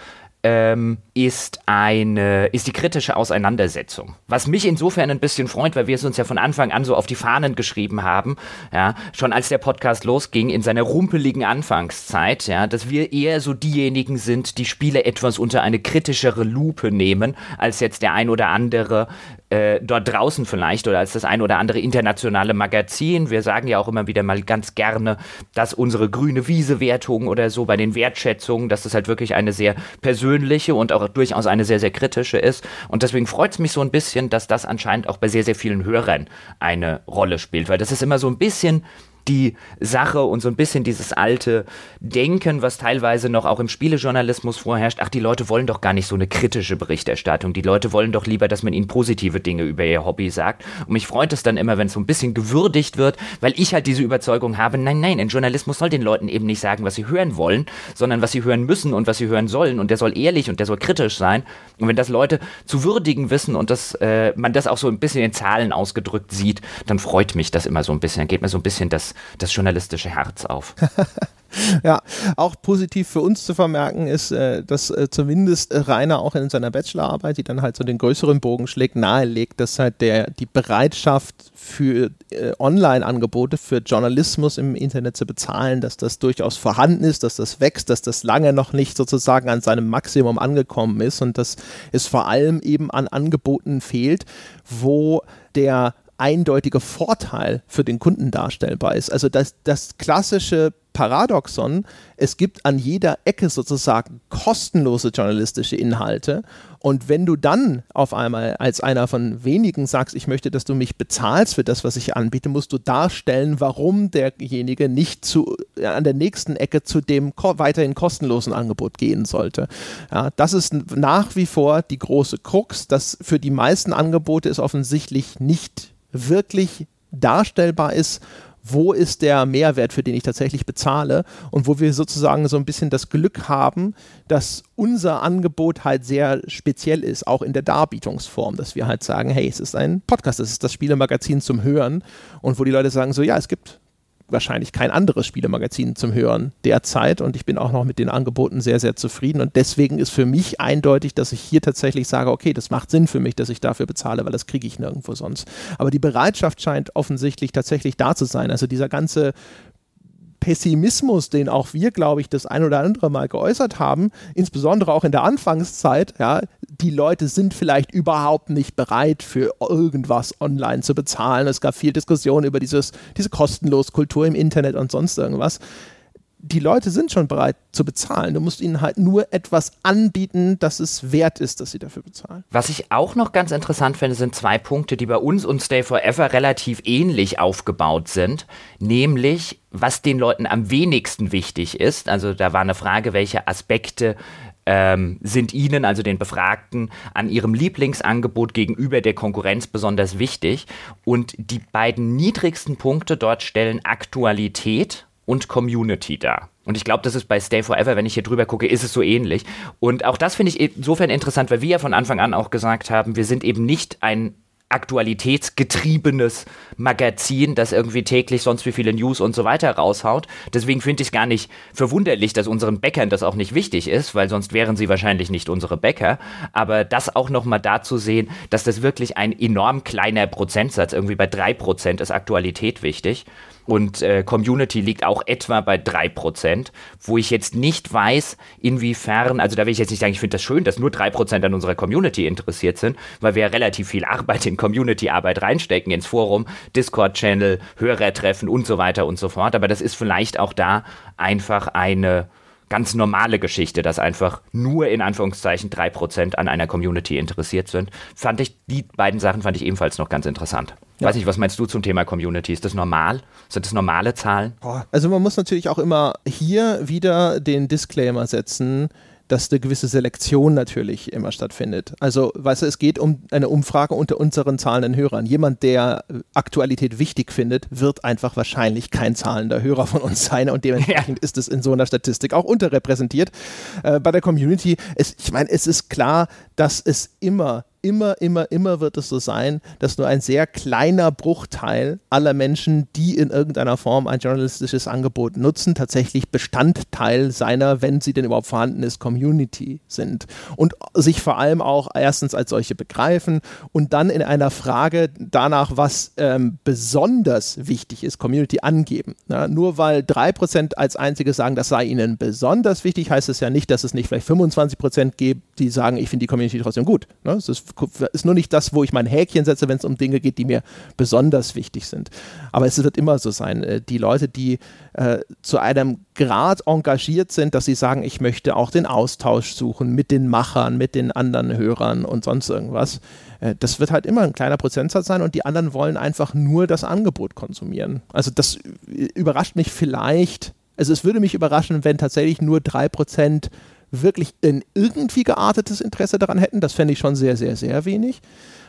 ähm, ist eine, ist die kritische Auseinandersetzung. Was mich insofern ein bisschen freut, weil wir es uns ja von Anfang an so auf die Fahnen geschrieben haben, ja, schon als der Podcast losging, in seiner rumpeligen Anfangszeit, ja, dass wir eher so diejenigen sind, die Spiele etwas unter eine kritischere Lupe nehmen, als jetzt der ein oder andere äh, dort draußen vielleicht oder als das ein oder andere internationale Magazin. Wir sagen ja auch immer wieder mal ganz gerne, dass unsere grüne Wiese-Wertung oder so bei den Wertschätzungen, dass das halt wirklich eine sehr persönliche und auch durchaus eine sehr, sehr kritische ist. Und deswegen freut es mich so ein bisschen, dass das anscheinend auch bei sehr, sehr vielen Hörern eine Rolle spielt, weil das ist immer so ein bisschen die Sache und so ein bisschen dieses alte Denken, was teilweise noch auch im Spielejournalismus vorherrscht. Ach, die Leute wollen doch gar nicht so eine kritische Berichterstattung. Die Leute wollen doch lieber, dass man ihnen positive Dinge über ihr Hobby sagt. Und mich freut es dann immer, wenn es so ein bisschen gewürdigt wird, weil ich halt diese Überzeugung habe, nein, nein, ein Journalismus soll den Leuten eben nicht sagen, was sie hören wollen, sondern was sie hören müssen und was sie hören sollen. Und der soll ehrlich und der soll kritisch sein. Und wenn das Leute zu würdigen wissen und dass äh, man das auch so ein bisschen in Zahlen ausgedrückt sieht, dann freut mich das immer so ein bisschen. Dann geht mir so ein bisschen das das, journalistische Herz auf. (laughs) ja, auch positiv für uns zu vermerken ist, äh, dass äh, zumindest Rainer auch in seiner Bachelorarbeit, die dann halt so den größeren Bogen schlägt, nahelegt, dass halt der, die Bereitschaft für äh, Online-Angebote, für Journalismus im Internet zu bezahlen, dass das durchaus vorhanden ist, dass das wächst, dass das lange noch nicht sozusagen an seinem Maximum angekommen ist und dass es vor allem eben an Angeboten fehlt, wo der eindeutige Vorteil für den Kunden darstellbar ist. Also das, das klassische Paradoxon, es gibt an jeder Ecke sozusagen kostenlose journalistische Inhalte und wenn du dann auf einmal als einer von wenigen sagst, ich möchte, dass du mich bezahlst für das, was ich anbiete, musst du darstellen, warum derjenige nicht zu, äh, an der nächsten Ecke zu dem ko weiterhin kostenlosen Angebot gehen sollte. Ja, das ist nach wie vor die große Krux, dass für die meisten Angebote es offensichtlich nicht wirklich darstellbar ist, wo ist der Mehrwert, für den ich tatsächlich bezahle? Und wo wir sozusagen so ein bisschen das Glück haben, dass unser Angebot halt sehr speziell ist, auch in der Darbietungsform, dass wir halt sagen, hey, es ist ein Podcast, es ist das Spielemagazin zum Hören. Und wo die Leute sagen so, ja, es gibt wahrscheinlich kein anderes Spielemagazin zum Hören derzeit und ich bin auch noch mit den Angeboten sehr, sehr zufrieden und deswegen ist für mich eindeutig, dass ich hier tatsächlich sage, okay, das macht Sinn für mich, dass ich dafür bezahle, weil das kriege ich nirgendwo sonst. Aber die Bereitschaft scheint offensichtlich tatsächlich da zu sein. Also dieser ganze Pessimismus, den auch wir, glaube ich, das ein oder andere Mal geäußert haben, insbesondere auch in der Anfangszeit, ja, die Leute sind vielleicht überhaupt nicht bereit, für irgendwas online zu bezahlen. Es gab viel Diskussion über dieses, diese kostenlos Kultur im Internet und sonst irgendwas die Leute sind schon bereit zu bezahlen. Du musst ihnen halt nur etwas anbieten, dass es wert ist, dass sie dafür bezahlen. Was ich auch noch ganz interessant finde, sind zwei Punkte, die bei uns und Stay Forever relativ ähnlich aufgebaut sind. Nämlich, was den Leuten am wenigsten wichtig ist. Also da war eine Frage, welche Aspekte ähm, sind Ihnen, also den Befragten, an Ihrem Lieblingsangebot gegenüber der Konkurrenz besonders wichtig. Und die beiden niedrigsten Punkte dort stellen Aktualität und Community da. Und ich glaube, das ist bei Stay Forever, wenn ich hier drüber gucke, ist es so ähnlich. Und auch das finde ich insofern interessant, weil wir ja von Anfang an auch gesagt haben, wir sind eben nicht ein aktualitätsgetriebenes Magazin, das irgendwie täglich sonst wie viele News und so weiter raushaut. Deswegen finde ich es gar nicht verwunderlich, dass unseren Bäckern das auch nicht wichtig ist, weil sonst wären sie wahrscheinlich nicht unsere Bäcker. Aber das auch nochmal dazu sehen, dass das wirklich ein enorm kleiner Prozentsatz, irgendwie bei drei Prozent ist Aktualität wichtig und äh, Community liegt auch etwa bei 3%, wo ich jetzt nicht weiß, inwiefern, also da will ich jetzt nicht sagen, ich finde das schön, dass nur 3% an unserer Community interessiert sind, weil wir relativ viel Arbeit in Community-Arbeit reinstecken, ins Forum, Discord-Channel, Hörertreffen und so weiter und so fort. Aber das ist vielleicht auch da einfach eine ganz normale Geschichte, dass einfach nur in Anführungszeichen 3% an einer Community interessiert sind. Fand ich, die beiden Sachen fand ich ebenfalls noch ganz interessant. Ja. Weiß nicht, was meinst du zum Thema Community? Ist das normal? Sind das normale Zahlen? Also man muss natürlich auch immer hier wieder den Disclaimer setzen, dass eine gewisse Selektion natürlich immer stattfindet. Also, weißt du, es geht um eine Umfrage unter unseren zahlenden Hörern. Jemand, der Aktualität wichtig findet, wird einfach wahrscheinlich kein zahlender Hörer von uns sein und dementsprechend (laughs) ja. ist es in so einer Statistik auch unterrepräsentiert. Äh, bei der Community, es, ich meine, es ist klar, dass es immer immer, immer, immer wird es so sein, dass nur ein sehr kleiner Bruchteil aller Menschen, die in irgendeiner Form ein journalistisches Angebot nutzen, tatsächlich Bestandteil seiner, wenn sie denn überhaupt vorhanden ist, Community sind. Und sich vor allem auch erstens als solche begreifen und dann in einer Frage danach, was ähm, besonders wichtig ist, Community angeben. Na, nur weil 3% als einzige sagen, das sei ihnen besonders wichtig, heißt es ja nicht, dass es nicht vielleicht 25% gibt, die sagen, ich finde die Community trotzdem gut. Ne? Das ist ist nur nicht das, wo ich mein Häkchen setze, wenn es um Dinge geht, die mir besonders wichtig sind. Aber es wird immer so sein. Äh, die Leute, die äh, zu einem Grad engagiert sind, dass sie sagen, ich möchte auch den Austausch suchen mit den Machern, mit den anderen Hörern und sonst irgendwas. Äh, das wird halt immer ein kleiner Prozentsatz sein und die anderen wollen einfach nur das Angebot konsumieren. Also das überrascht mich vielleicht. Also es würde mich überraschen, wenn tatsächlich nur drei Prozent wirklich ein irgendwie geartetes Interesse daran hätten. Das fände ich schon sehr, sehr, sehr wenig.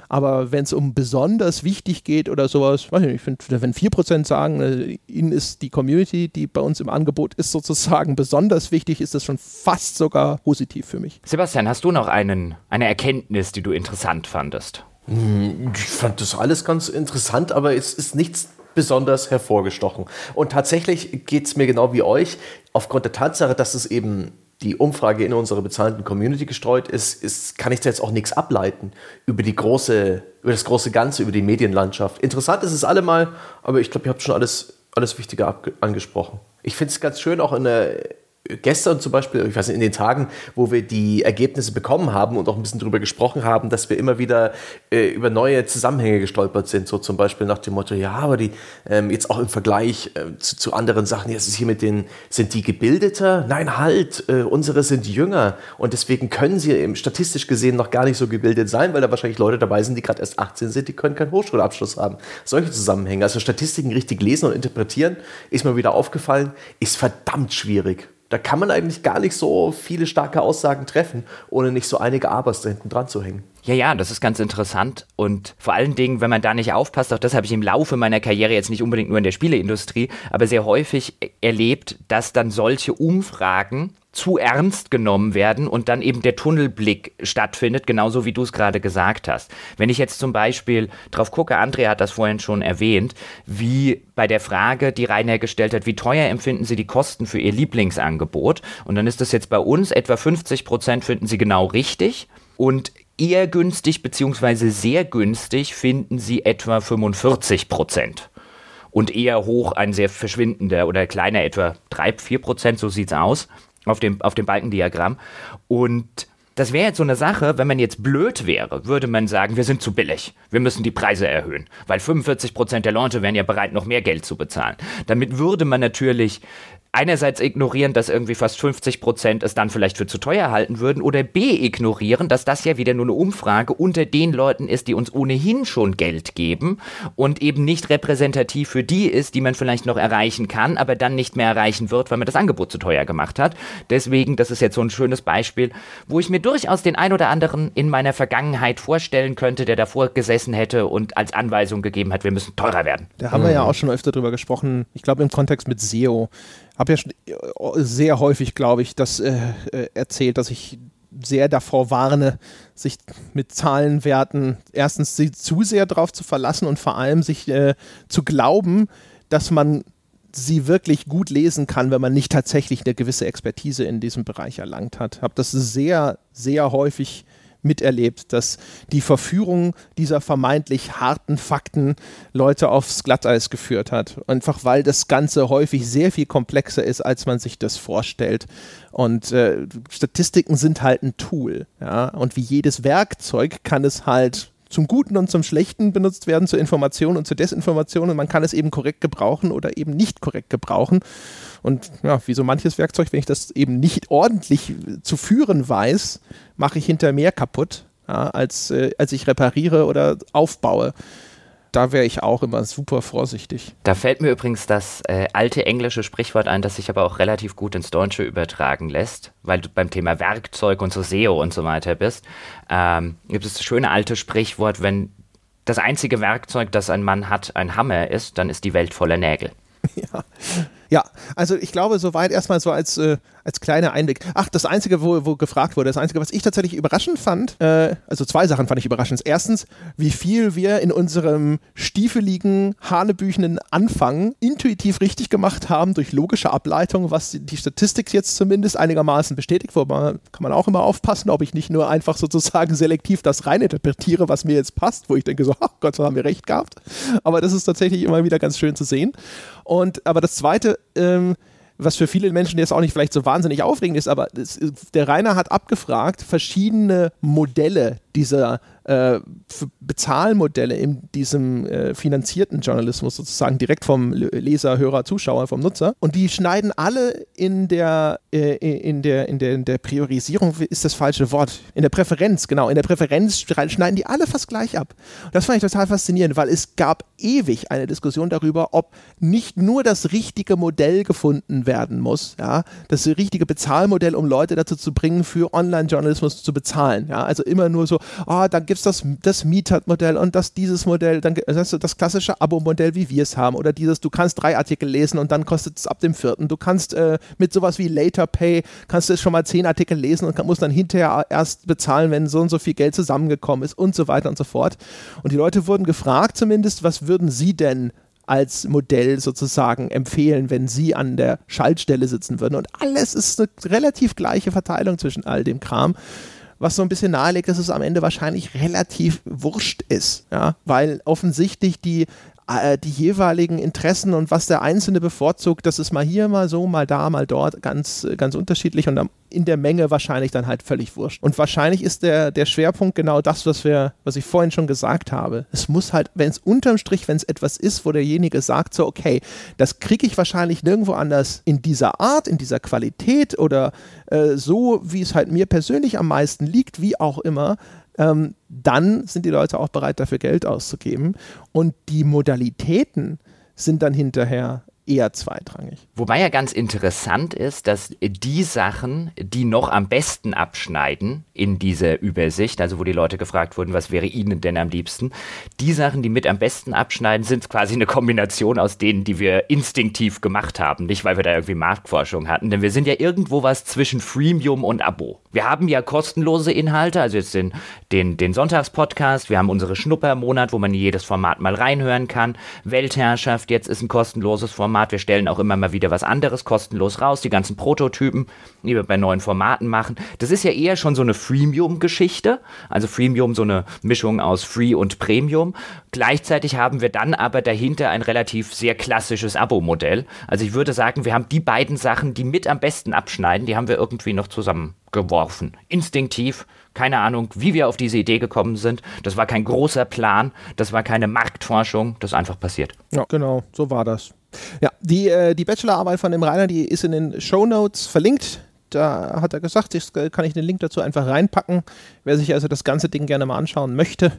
Aber wenn es um besonders wichtig geht oder sowas, weiß ich nicht, find, wenn 4% sagen, äh, ihnen ist die Community, die bei uns im Angebot ist, sozusagen besonders wichtig, ist das schon fast sogar positiv für mich. Sebastian, hast du noch einen, eine Erkenntnis, die du interessant fandest? Hm, ich fand das alles ganz interessant, aber es ist nichts besonders hervorgestochen. Und tatsächlich geht es mir genau wie euch, aufgrund der Tatsache, dass es eben die Umfrage in unsere bezahlten Community gestreut ist, ist kann ich da jetzt auch nichts ableiten über die große, über das große Ganze, über die Medienlandschaft. Interessant ist es allemal, aber ich glaube, ihr habt schon alles, alles Wichtige angesprochen. Ich finde es ganz schön, auch in der gestern zum Beispiel, ich weiß nicht, in den Tagen, wo wir die Ergebnisse bekommen haben und auch ein bisschen darüber gesprochen haben, dass wir immer wieder äh, über neue Zusammenhänge gestolpert sind, so zum Beispiel nach dem Motto, ja, aber die ähm, jetzt auch im Vergleich äh, zu, zu, anderen Sachen, jetzt ist hier mit den, sind die gebildeter? Nein, halt, äh, unsere sind jünger und deswegen können sie eben statistisch gesehen noch gar nicht so gebildet sein, weil da wahrscheinlich Leute dabei sind, die gerade erst 18 sind, die können keinen Hochschulabschluss haben. Solche Zusammenhänge, also Statistiken richtig lesen und interpretieren, ist mir wieder aufgefallen, ist verdammt schwierig da kann man eigentlich gar nicht so viele starke Aussagen treffen, ohne nicht so einige Abers da hinten dran zu hängen. Ja, ja, das ist ganz interessant. Und vor allen Dingen, wenn man da nicht aufpasst, auch das habe ich im Laufe meiner Karriere jetzt nicht unbedingt nur in der Spieleindustrie, aber sehr häufig erlebt, dass dann solche Umfragen zu ernst genommen werden und dann eben der Tunnelblick stattfindet, genauso wie du es gerade gesagt hast. Wenn ich jetzt zum Beispiel drauf gucke, Andrea hat das vorhin schon erwähnt, wie bei der Frage, die Rainer gestellt hat, wie teuer empfinden Sie die Kosten für Ihr Lieblingsangebot? Und dann ist das jetzt bei uns etwa 50 Prozent finden Sie genau richtig und eher günstig beziehungsweise sehr günstig finden Sie etwa 45 Prozent und eher hoch ein sehr verschwindender oder kleiner etwa 3, 4 Prozent, so sieht es aus auf dem, auf dem Balkendiagramm. Und das wäre jetzt so eine Sache, wenn man jetzt blöd wäre, würde man sagen, wir sind zu billig. Wir müssen die Preise erhöhen, weil 45 Prozent der Leute wären ja bereit, noch mehr Geld zu bezahlen. Damit würde man natürlich einerseits ignorieren, dass irgendwie fast 50 Prozent es dann vielleicht für zu teuer halten würden oder B ignorieren, dass das ja wieder nur eine Umfrage unter den Leuten ist, die uns ohnehin schon Geld geben und eben nicht repräsentativ für die ist, die man vielleicht noch erreichen kann, aber dann nicht mehr erreichen wird, weil man das Angebot zu teuer gemacht hat. Deswegen, das ist jetzt so ein schönes Beispiel, wo ich mir durchaus den ein oder anderen in meiner Vergangenheit vorstellen könnte, der davor gesessen hätte und als Anweisung gegeben hat, wir müssen teurer werden. Da haben wir ja mhm. auch schon öfter drüber gesprochen, ich glaube im Kontext mit SEO habe ja schon äh, sehr häufig, glaube ich, das äh, äh, erzählt, dass ich sehr davor warne, sich mit Zahlenwerten erstens zu sehr darauf zu verlassen und vor allem sich äh, zu glauben, dass man sie wirklich gut lesen kann, wenn man nicht tatsächlich eine gewisse Expertise in diesem Bereich erlangt hat. Ich Habe das sehr, sehr häufig miterlebt, dass die Verführung dieser vermeintlich harten Fakten Leute aufs Glatteis geführt hat. Einfach weil das Ganze häufig sehr viel komplexer ist, als man sich das vorstellt. Und äh, Statistiken sind halt ein Tool. Ja? Und wie jedes Werkzeug kann es halt zum Guten und zum Schlechten benutzt werden, zur Information und zur Desinformation. Und man kann es eben korrekt gebrauchen oder eben nicht korrekt gebrauchen. Und ja, wie so manches Werkzeug, wenn ich das eben nicht ordentlich zu führen weiß, mache ich hinter mehr kaputt, ja, als, äh, als ich repariere oder aufbaue. Da wäre ich auch immer super vorsichtig. Da fällt mir übrigens das äh, alte englische Sprichwort ein, das sich aber auch relativ gut ins Deutsche übertragen lässt, weil du beim Thema Werkzeug und so SEO und so weiter bist. Ähm, gibt es das schöne alte Sprichwort, wenn das einzige Werkzeug, das ein Mann hat, ein Hammer ist, dann ist die Welt voller Nägel. (laughs) Ja. Ja, also ich glaube, soweit erstmal so als, äh, als kleiner Einblick. Ach, das Einzige, wo, wo gefragt wurde, das Einzige, was ich tatsächlich überraschend fand, äh, also zwei Sachen fand ich überraschend. Erstens, wie viel wir in unserem stiefeligen, hanebüchenen Anfang intuitiv richtig gemacht haben durch logische Ableitung, was die Statistik jetzt zumindest einigermaßen bestätigt. Wobei kann man auch immer aufpassen, ob ich nicht nur einfach sozusagen selektiv das reininterpretiere, was mir jetzt passt, wo ich denke so, (laughs) ach Gott, so haben wir recht gehabt. Aber das ist tatsächlich immer wieder ganz schön zu sehen. Und aber das Zweite, ähm, was für viele Menschen jetzt auch nicht vielleicht so wahnsinnig aufregend ist, aber das, der Rainer hat abgefragt, verschiedene Modelle dieser äh, Bezahlmodelle in diesem äh, finanzierten Journalismus sozusagen direkt vom Leser, Hörer, Zuschauer, vom Nutzer. Und die schneiden alle in der, äh, in der, in der, in der Priorisierung, ist das falsche Wort, in der Präferenz, genau, in der Präferenz schneiden die alle fast gleich ab. Und das fand ich total faszinierend, weil es gab ewig eine Diskussion darüber, ob nicht nur das richtige Modell gefunden werden muss, ja, das richtige Bezahlmodell, um Leute dazu zu bringen, für Online-Journalismus zu bezahlen. Ja, also immer nur so, ah, dann gibt es das, das Meetup-Modell und das dieses Modell, dann das, das klassische Abo-Modell, wie wir es haben, oder dieses, du kannst drei Artikel lesen und dann kostet es ab dem vierten. Du kannst äh, mit sowas wie Later Pay, kannst du schon mal zehn Artikel lesen und kann, musst dann hinterher erst bezahlen, wenn so und so viel Geld zusammengekommen ist und so weiter und so fort. Und die Leute wurden gefragt zumindest, was würden sie denn als Modell sozusagen empfehlen, wenn sie an der Schaltstelle sitzen würden. Und alles ist eine relativ gleiche Verteilung zwischen all dem Kram was so ein bisschen nahelegt, dass es am Ende wahrscheinlich relativ wurscht ist, ja, weil offensichtlich die die jeweiligen Interessen und was der Einzelne bevorzugt, das ist mal hier, mal so, mal da, mal dort, ganz, ganz unterschiedlich und in der Menge wahrscheinlich dann halt völlig wurscht. Und wahrscheinlich ist der, der Schwerpunkt genau das, was wir, was ich vorhin schon gesagt habe. Es muss halt, wenn es unterm Strich, wenn es etwas ist, wo derjenige sagt, so, okay, das kriege ich wahrscheinlich nirgendwo anders in dieser Art, in dieser Qualität oder äh, so, wie es halt mir persönlich am meisten liegt, wie auch immer, ähm, dann sind die Leute auch bereit, dafür Geld auszugeben. Und die Modalitäten sind dann hinterher eher zweitrangig. Wobei ja ganz interessant ist, dass die Sachen, die noch am besten abschneiden in dieser Übersicht, also wo die Leute gefragt wurden, was wäre ihnen denn am liebsten, die Sachen, die mit am besten abschneiden, sind quasi eine Kombination aus denen, die wir instinktiv gemacht haben, nicht weil wir da irgendwie Marktforschung hatten, denn wir sind ja irgendwo was zwischen Freemium und Abo. Wir haben ja kostenlose Inhalte, also jetzt den, den, den Sonntagspodcast, wir haben unsere Schnuppermonat, wo man jedes Format mal reinhören kann, Weltherrschaft, jetzt ist ein kostenloses Format, Format. Wir stellen auch immer mal wieder was anderes kostenlos raus, die ganzen Prototypen, die wir bei neuen Formaten machen. Das ist ja eher schon so eine Freemium-Geschichte. Also Freemium, so eine Mischung aus Free und Premium. Gleichzeitig haben wir dann aber dahinter ein relativ sehr klassisches Abo-Modell. Also ich würde sagen, wir haben die beiden Sachen, die mit am besten abschneiden, die haben wir irgendwie noch zusammengeworfen. Instinktiv keine Ahnung, wie wir auf diese Idee gekommen sind. Das war kein großer Plan, das war keine Marktforschung, das ist einfach passiert. Ja, genau, so war das. Ja, die, äh, die Bachelorarbeit von dem Rainer, die ist in den Show Notes verlinkt. Da hat er gesagt, ich, kann ich den Link dazu einfach reinpacken. Wer sich also das ganze Ding gerne mal anschauen möchte,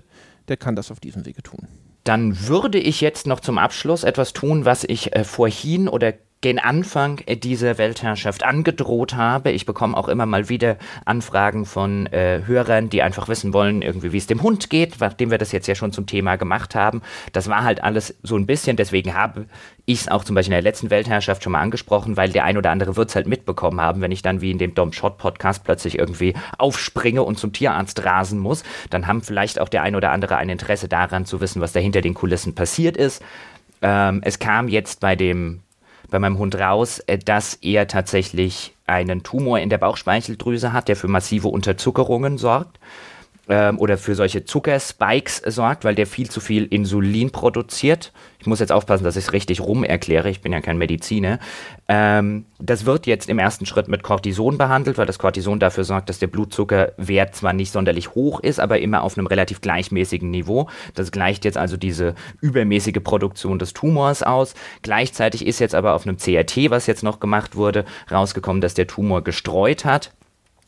der kann das auf diesem Wege tun. Dann würde ich jetzt noch zum Abschluss etwas tun, was ich äh, vorhin oder gen Anfang dieser Weltherrschaft angedroht habe. Ich bekomme auch immer mal wieder Anfragen von äh, Hörern, die einfach wissen wollen, irgendwie wie es dem Hund geht, nachdem wir das jetzt ja schon zum Thema gemacht haben. Das war halt alles so ein bisschen, deswegen habe ich es auch zum Beispiel in der letzten Weltherrschaft schon mal angesprochen, weil der ein oder andere wird es halt mitbekommen haben, wenn ich dann wie in dem Dom Shot Podcast plötzlich irgendwie aufspringe und zum Tierarzt rasen muss, dann haben vielleicht auch der ein oder andere ein Interesse daran zu wissen, was da hinter den Kulissen passiert ist. Ähm, es kam jetzt bei dem bei meinem Hund raus, äh, dass er tatsächlich einen Tumor in der Bauchspeicheldrüse hat, der für massive Unterzuckerungen sorgt ähm, oder für solche Zuckerspikes sorgt, weil der viel zu viel Insulin produziert. Ich muss jetzt aufpassen, dass ich es richtig rum erkläre. Ich bin ja kein Mediziner. Ähm, das wird jetzt im ersten Schritt mit Cortison behandelt, weil das Cortison dafür sorgt, dass der Blutzuckerwert zwar nicht sonderlich hoch ist, aber immer auf einem relativ gleichmäßigen Niveau. Das gleicht jetzt also diese übermäßige Produktion des Tumors aus. Gleichzeitig ist jetzt aber auf einem CRT, was jetzt noch gemacht wurde, rausgekommen, dass der Tumor gestreut hat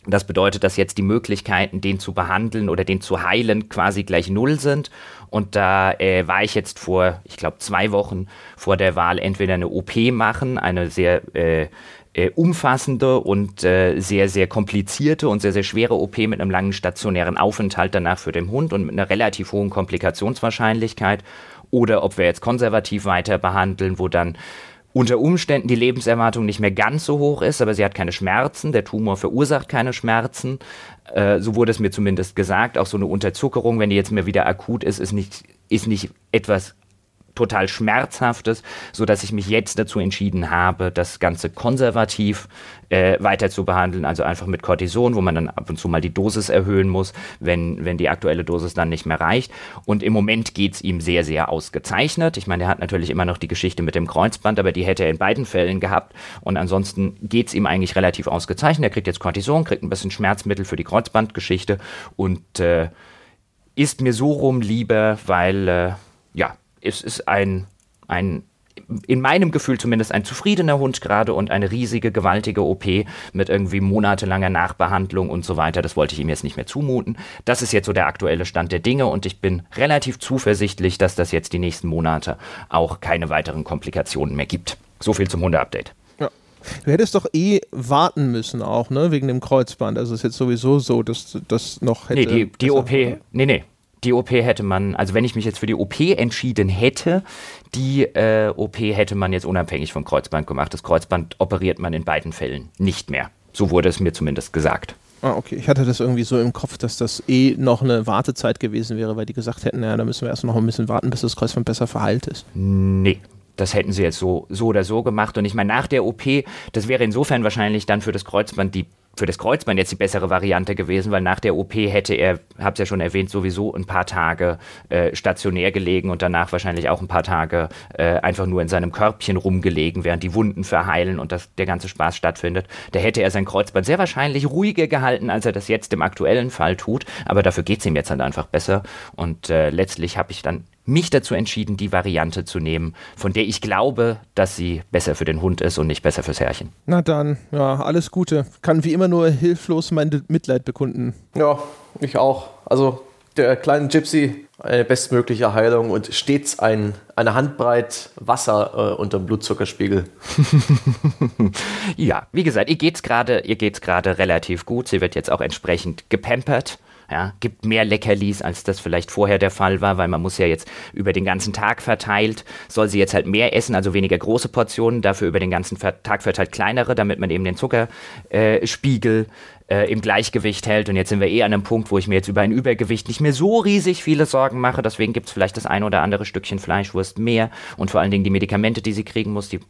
Das bedeutet, dass jetzt die Möglichkeiten, den zu behandeln oder den zu heilen, quasi gleich null sind. Und da äh, war ich jetzt vor, ich glaube, zwei Wochen vor der Wahl entweder eine OP machen, eine sehr äh, äh, umfassende und äh, sehr, sehr komplizierte und sehr, sehr schwere OP mit einem langen stationären Aufenthalt danach für den Hund und mit einer relativ hohen Komplikationswahrscheinlichkeit. Oder ob wir jetzt konservativ weiter behandeln, wo dann unter Umständen die Lebenserwartung nicht mehr ganz so hoch ist, aber sie hat keine Schmerzen, der Tumor verursacht keine Schmerzen. Äh, so wurde es mir zumindest gesagt. Auch so eine Unterzuckerung, wenn die jetzt mehr wieder akut ist, ist nicht, ist nicht etwas total Schmerzhaftes, sodass ich mich jetzt dazu entschieden habe, das Ganze konservativ äh, weiter zu behandeln, also einfach mit Cortison, wo man dann ab und zu mal die Dosis erhöhen muss, wenn, wenn die aktuelle Dosis dann nicht mehr reicht. Und im Moment geht es ihm sehr, sehr ausgezeichnet. Ich meine, er hat natürlich immer noch die Geschichte mit dem Kreuzband, aber die hätte er in beiden Fällen gehabt. Und ansonsten geht es ihm eigentlich relativ ausgezeichnet. Er kriegt jetzt Cortison, kriegt ein bisschen Schmerzmittel für die Kreuzbandgeschichte und äh, ist mir so rum lieber, weil äh, ja, es ist ein, ein in meinem Gefühl zumindest ein zufriedener Hund gerade und eine riesige, gewaltige OP mit irgendwie monatelanger Nachbehandlung und so weiter. Das wollte ich ihm jetzt nicht mehr zumuten. Das ist jetzt so der aktuelle Stand der Dinge und ich bin relativ zuversichtlich, dass das jetzt die nächsten Monate auch keine weiteren Komplikationen mehr gibt. So viel zum Hunde-Update. Ja. Du hättest doch eh warten müssen auch, ne, wegen dem Kreuzband. Also ist jetzt sowieso so, dass das noch hätte. Nee, die, die OP, nee, nee, die OP hätte man, also wenn ich mich jetzt für die OP entschieden hätte, die äh, OP hätte man jetzt unabhängig vom Kreuzband gemacht. Das Kreuzband operiert man in beiden Fällen nicht mehr. So wurde es mir zumindest gesagt. Ah, okay. Ich hatte das irgendwie so im Kopf, dass das eh noch eine Wartezeit gewesen wäre, weil die gesagt hätten, naja, da müssen wir erst noch ein bisschen warten, bis das Kreuzband besser verheilt ist. Nee, das hätten sie jetzt so, so oder so gemacht. Und ich meine, nach der OP, das wäre insofern wahrscheinlich dann für das Kreuzband die für das Kreuzband jetzt die bessere Variante gewesen, weil nach der OP hätte er, hab's ja schon erwähnt, sowieso ein paar Tage äh, stationär gelegen und danach wahrscheinlich auch ein paar Tage äh, einfach nur in seinem Körbchen rumgelegen, während die Wunden verheilen und das, der ganze Spaß stattfindet. Da hätte er sein Kreuzband sehr wahrscheinlich ruhiger gehalten, als er das jetzt im aktuellen Fall tut, aber dafür geht's ihm jetzt halt einfach besser und äh, letztlich habe ich dann mich dazu entschieden, die Variante zu nehmen, von der ich glaube, dass sie besser für den Hund ist und nicht besser fürs Herrchen. Na dann, ja, alles Gute. Kann wie immer nur hilflos mein Mitleid bekunden. Ja, ich auch. Also der kleine Gypsy, eine bestmögliche Heilung und stets ein, eine Handbreit Wasser äh, unter dem Blutzuckerspiegel. (laughs) ja, wie gesagt, ihr geht's gerade, ihr geht's gerade relativ gut. Sie wird jetzt auch entsprechend gepampert. Ja, gibt mehr Leckerlis, als das vielleicht vorher der Fall war, weil man muss ja jetzt über den ganzen Tag verteilt, soll sie jetzt halt mehr essen, also weniger große Portionen, dafür über den ganzen Tag verteilt kleinere, damit man eben den Zuckerspiegel äh, im Gleichgewicht hält. Und jetzt sind wir eh an einem Punkt, wo ich mir jetzt über ein Übergewicht nicht mehr so riesig viele Sorgen mache. Deswegen gibt es vielleicht das ein oder andere Stückchen Fleischwurst mehr. Und vor allen Dingen die Medikamente, die sie kriegen muss, die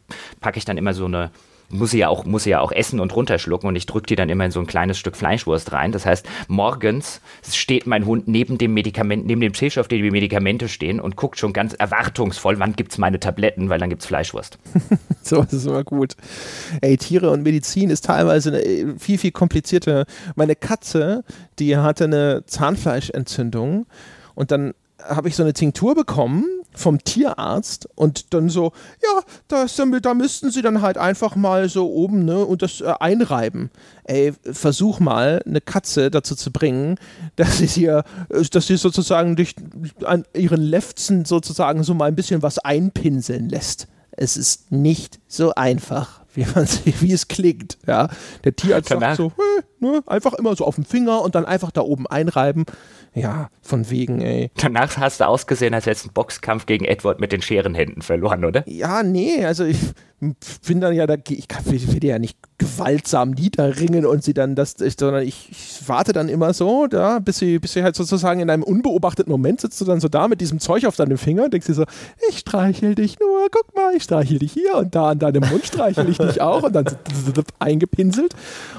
packe ich dann immer so eine muss sie ja auch, muss sie ja auch essen und runterschlucken und ich drücke die dann immer in so ein kleines Stück Fleischwurst rein. Das heißt, morgens steht mein Hund neben dem Medikament, neben dem Tisch, auf dem die Medikamente stehen und guckt schon ganz erwartungsvoll, wann gibt es meine Tabletten, weil dann gibt es Fleischwurst. (laughs) so, das ist immer gut. Ey, Tiere und Medizin ist teilweise eine, äh, viel, viel komplizierter. Meine Katze, die hatte eine Zahnfleischentzündung und dann habe ich so eine Tinktur bekommen vom Tierarzt und dann so, ja, das, da müssten sie dann halt einfach mal so oben ne, und das äh, einreiben. Ey, versuch mal, eine Katze dazu zu bringen, dass sie hier, äh, dass sie sozusagen durch an ihren Lefzen sozusagen so mal ein bisschen was einpinseln lässt. Es ist nicht so einfach, wie, man, wie es klingt. Ja? Der Tierarzt Danach. sagt so, hey, ne, einfach immer so auf dem Finger und dann einfach da oben einreiben. Ja, von wegen, ey. Danach hast du ausgesehen, als hättest du einen Boxkampf gegen Edward mit den Scherenhänden verloren, oder? Ja, nee, also ich bin dann ja, da, ich kann, will ja nicht gewaltsam niederringen und sie dann das, sondern ich, ich, warte dann immer so, da, bis sie, bis sie halt sozusagen in einem unbeobachteten Moment sitzt du dann so da mit diesem Zeug auf deinem Finger und denkst dir so, ich streichel dich nur, guck mal, ich streichel dich hier und da an deinem Mund streichel ich dich auch und dann (laughs) eingepinselt.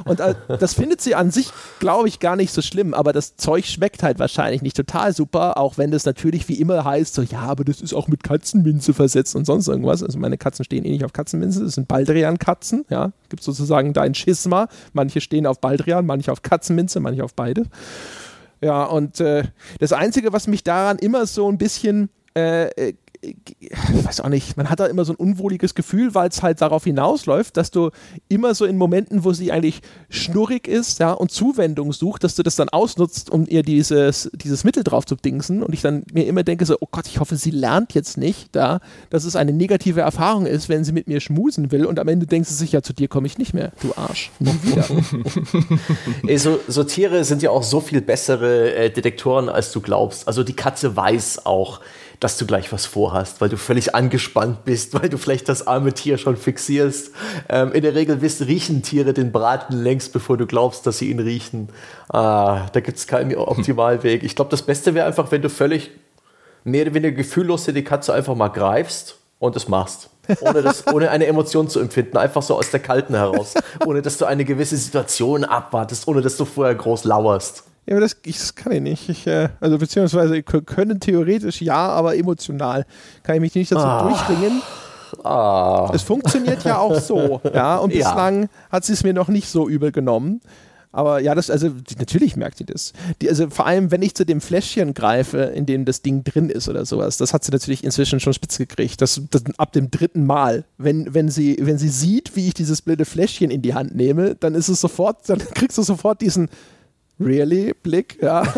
Und äh, das findet sie an sich, glaube ich, gar nicht so schlimm, aber das Zeug schmeckt halt wahrscheinlich nicht total super, auch wenn das natürlich wie immer heißt, so, ja, aber das ist auch mit Katzenminze versetzt und sonst irgendwas. Also meine Katzen stehen eh nicht auf Katzenminze, das sind Baldrian-Katzen, ja, gibt sozusagen sozusagen dein Schisma. Manche stehen auf Baldrian, manche auf Katzenminze, manche auf beide. Ja, und äh, das Einzige, was mich daran immer so ein bisschen äh, ich weiß auch nicht, man hat da immer so ein unwohliges Gefühl, weil es halt darauf hinausläuft, dass du immer so in Momenten, wo sie eigentlich schnurrig ist, ja, und Zuwendung sucht, dass du das dann ausnutzt, um ihr dieses, dieses Mittel drauf zu dingsen und ich dann mir immer denke so, oh Gott, ich hoffe, sie lernt jetzt nicht da, dass es eine negative Erfahrung ist, wenn sie mit mir schmusen will und am Ende denkt sie sich, ja, zu dir komme ich nicht mehr, du Arsch, nie wieder. (laughs) Ey, so, so, Tiere sind ja auch so viel bessere äh, Detektoren, als du glaubst. Also die Katze weiß auch, dass du gleich was vorhast, weil du völlig angespannt bist, (laughs) weil du vielleicht das arme Tier schon fixierst. Ähm, in der Regel wissen, riechen Tiere den Braten längst, bevor du glaubst, dass sie ihn riechen. Ah, da gibt es keinen (laughs) Optimalweg. Ich glaube, das Beste wäre einfach, wenn du völlig mehr oder weniger gefühllos die Katze einfach mal greifst und es machst. Ohne, das, (laughs) ohne eine Emotion zu empfinden, einfach so aus der Kalten heraus. Ohne dass du eine gewisse Situation abwartest, ohne dass du vorher groß lauerst. Ja, aber das, das kann ich nicht. Ich, äh, also beziehungsweise können theoretisch ja, aber emotional kann ich mich nicht dazu ah. durchringen. Ah. Es funktioniert ja auch so, (laughs) ja. Und bislang ja. hat sie es mir noch nicht so übel genommen. Aber ja, das, also natürlich merkt sie das. Die, also vor allem, wenn ich zu dem Fläschchen greife, in dem das Ding drin ist oder sowas, das hat sie natürlich inzwischen schon spitz gekriegt. Das, das, ab dem dritten Mal, wenn, wenn, sie, wenn sie sieht, wie ich dieses blöde Fläschchen in die Hand nehme, dann ist es sofort, dann (laughs) kriegst du sofort diesen, really Blick, ja. (laughs)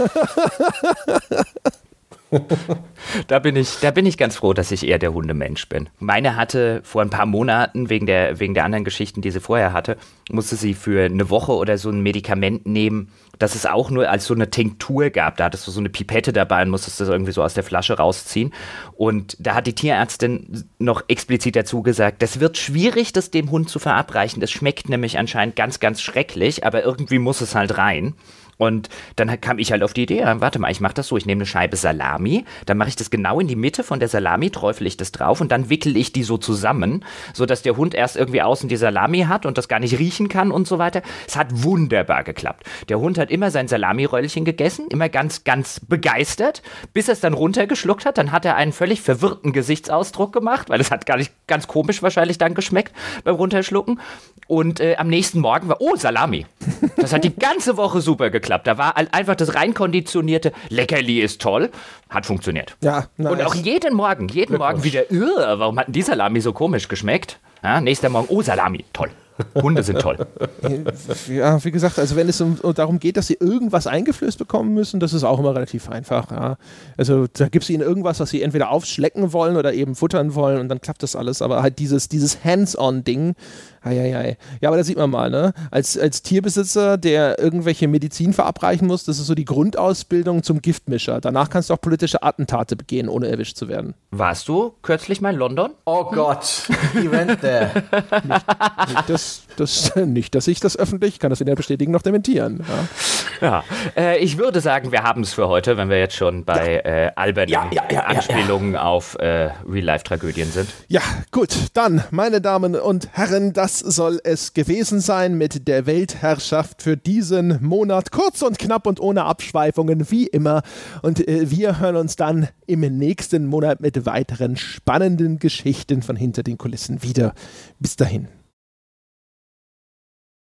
da, bin ich, da bin ich ganz froh, dass ich eher der Hundemensch bin. Meine hatte vor ein paar Monaten, wegen der, wegen der anderen Geschichten, die sie vorher hatte, musste sie für eine Woche oder so ein Medikament nehmen, das es auch nur als so eine Tinktur gab. Da hattest du so eine Pipette dabei und musstest das irgendwie so aus der Flasche rausziehen. Und da hat die Tierärztin noch explizit dazu gesagt, das wird schwierig, das dem Hund zu verabreichen. Das schmeckt nämlich anscheinend ganz, ganz schrecklich, aber irgendwie muss es halt rein. Und dann kam ich halt auf die Idee, warte mal, ich mache das so, ich nehme eine Scheibe Salami, dann mache ich das genau in die Mitte von der Salami, träufel ich das drauf und dann wickel ich die so zusammen, sodass der Hund erst irgendwie außen die Salami hat und das gar nicht riechen kann und so weiter. Es hat wunderbar geklappt. Der Hund hat immer sein Salamiröllchen gegessen, immer ganz, ganz begeistert, bis er es dann runtergeschluckt hat. Dann hat er einen völlig verwirrten Gesichtsausdruck gemacht, weil es hat gar nicht ganz komisch wahrscheinlich dann geschmeckt beim Runterschlucken. Und äh, am nächsten Morgen war, oh, Salami. Das hat die ganze Woche super geklappt geklappt. Da war einfach das rein konditionierte Leckerli ist toll, hat funktioniert. Ja, nice. Und auch jeden Morgen, jeden Morgen wieder, warum hat denn die Salami so komisch geschmeckt? Ja, nächster Morgen, oh Salami, toll. Hunde sind toll. (laughs) Ja, wie gesagt, also wenn es um, darum geht, dass sie irgendwas eingeflößt bekommen müssen, das ist auch immer relativ einfach. Ja. Also da gibt es ihnen irgendwas, was sie entweder aufschlecken wollen oder eben futtern wollen und dann klappt das alles. Aber halt dieses, dieses Hands-on-Ding, Eieiei. Ja, aber da sieht man mal, ne? Als, als Tierbesitzer, der irgendwelche Medizin verabreichen muss, das ist so die Grundausbildung zum Giftmischer. Danach kannst du auch politische Attentate begehen, ohne erwischt zu werden. Warst du kürzlich mal in London? Oh Gott, Event there. nicht, nicht, das, das, nicht, dass ich das öffentlich, kann das weder bestätigen noch dementieren. Ja, ja äh, ich würde sagen, wir haben es für heute, wenn wir jetzt schon bei ja. äh, albernen ja, Anspielungen auf äh, Real-Life-Tragödien sind. Ja, gut, dann, meine Damen und Herren, das das soll es gewesen sein mit der Weltherrschaft für diesen Monat. Kurz und knapp und ohne Abschweifungen, wie immer. Und äh, wir hören uns dann im nächsten Monat mit weiteren spannenden Geschichten von hinter den Kulissen wieder. Bis dahin.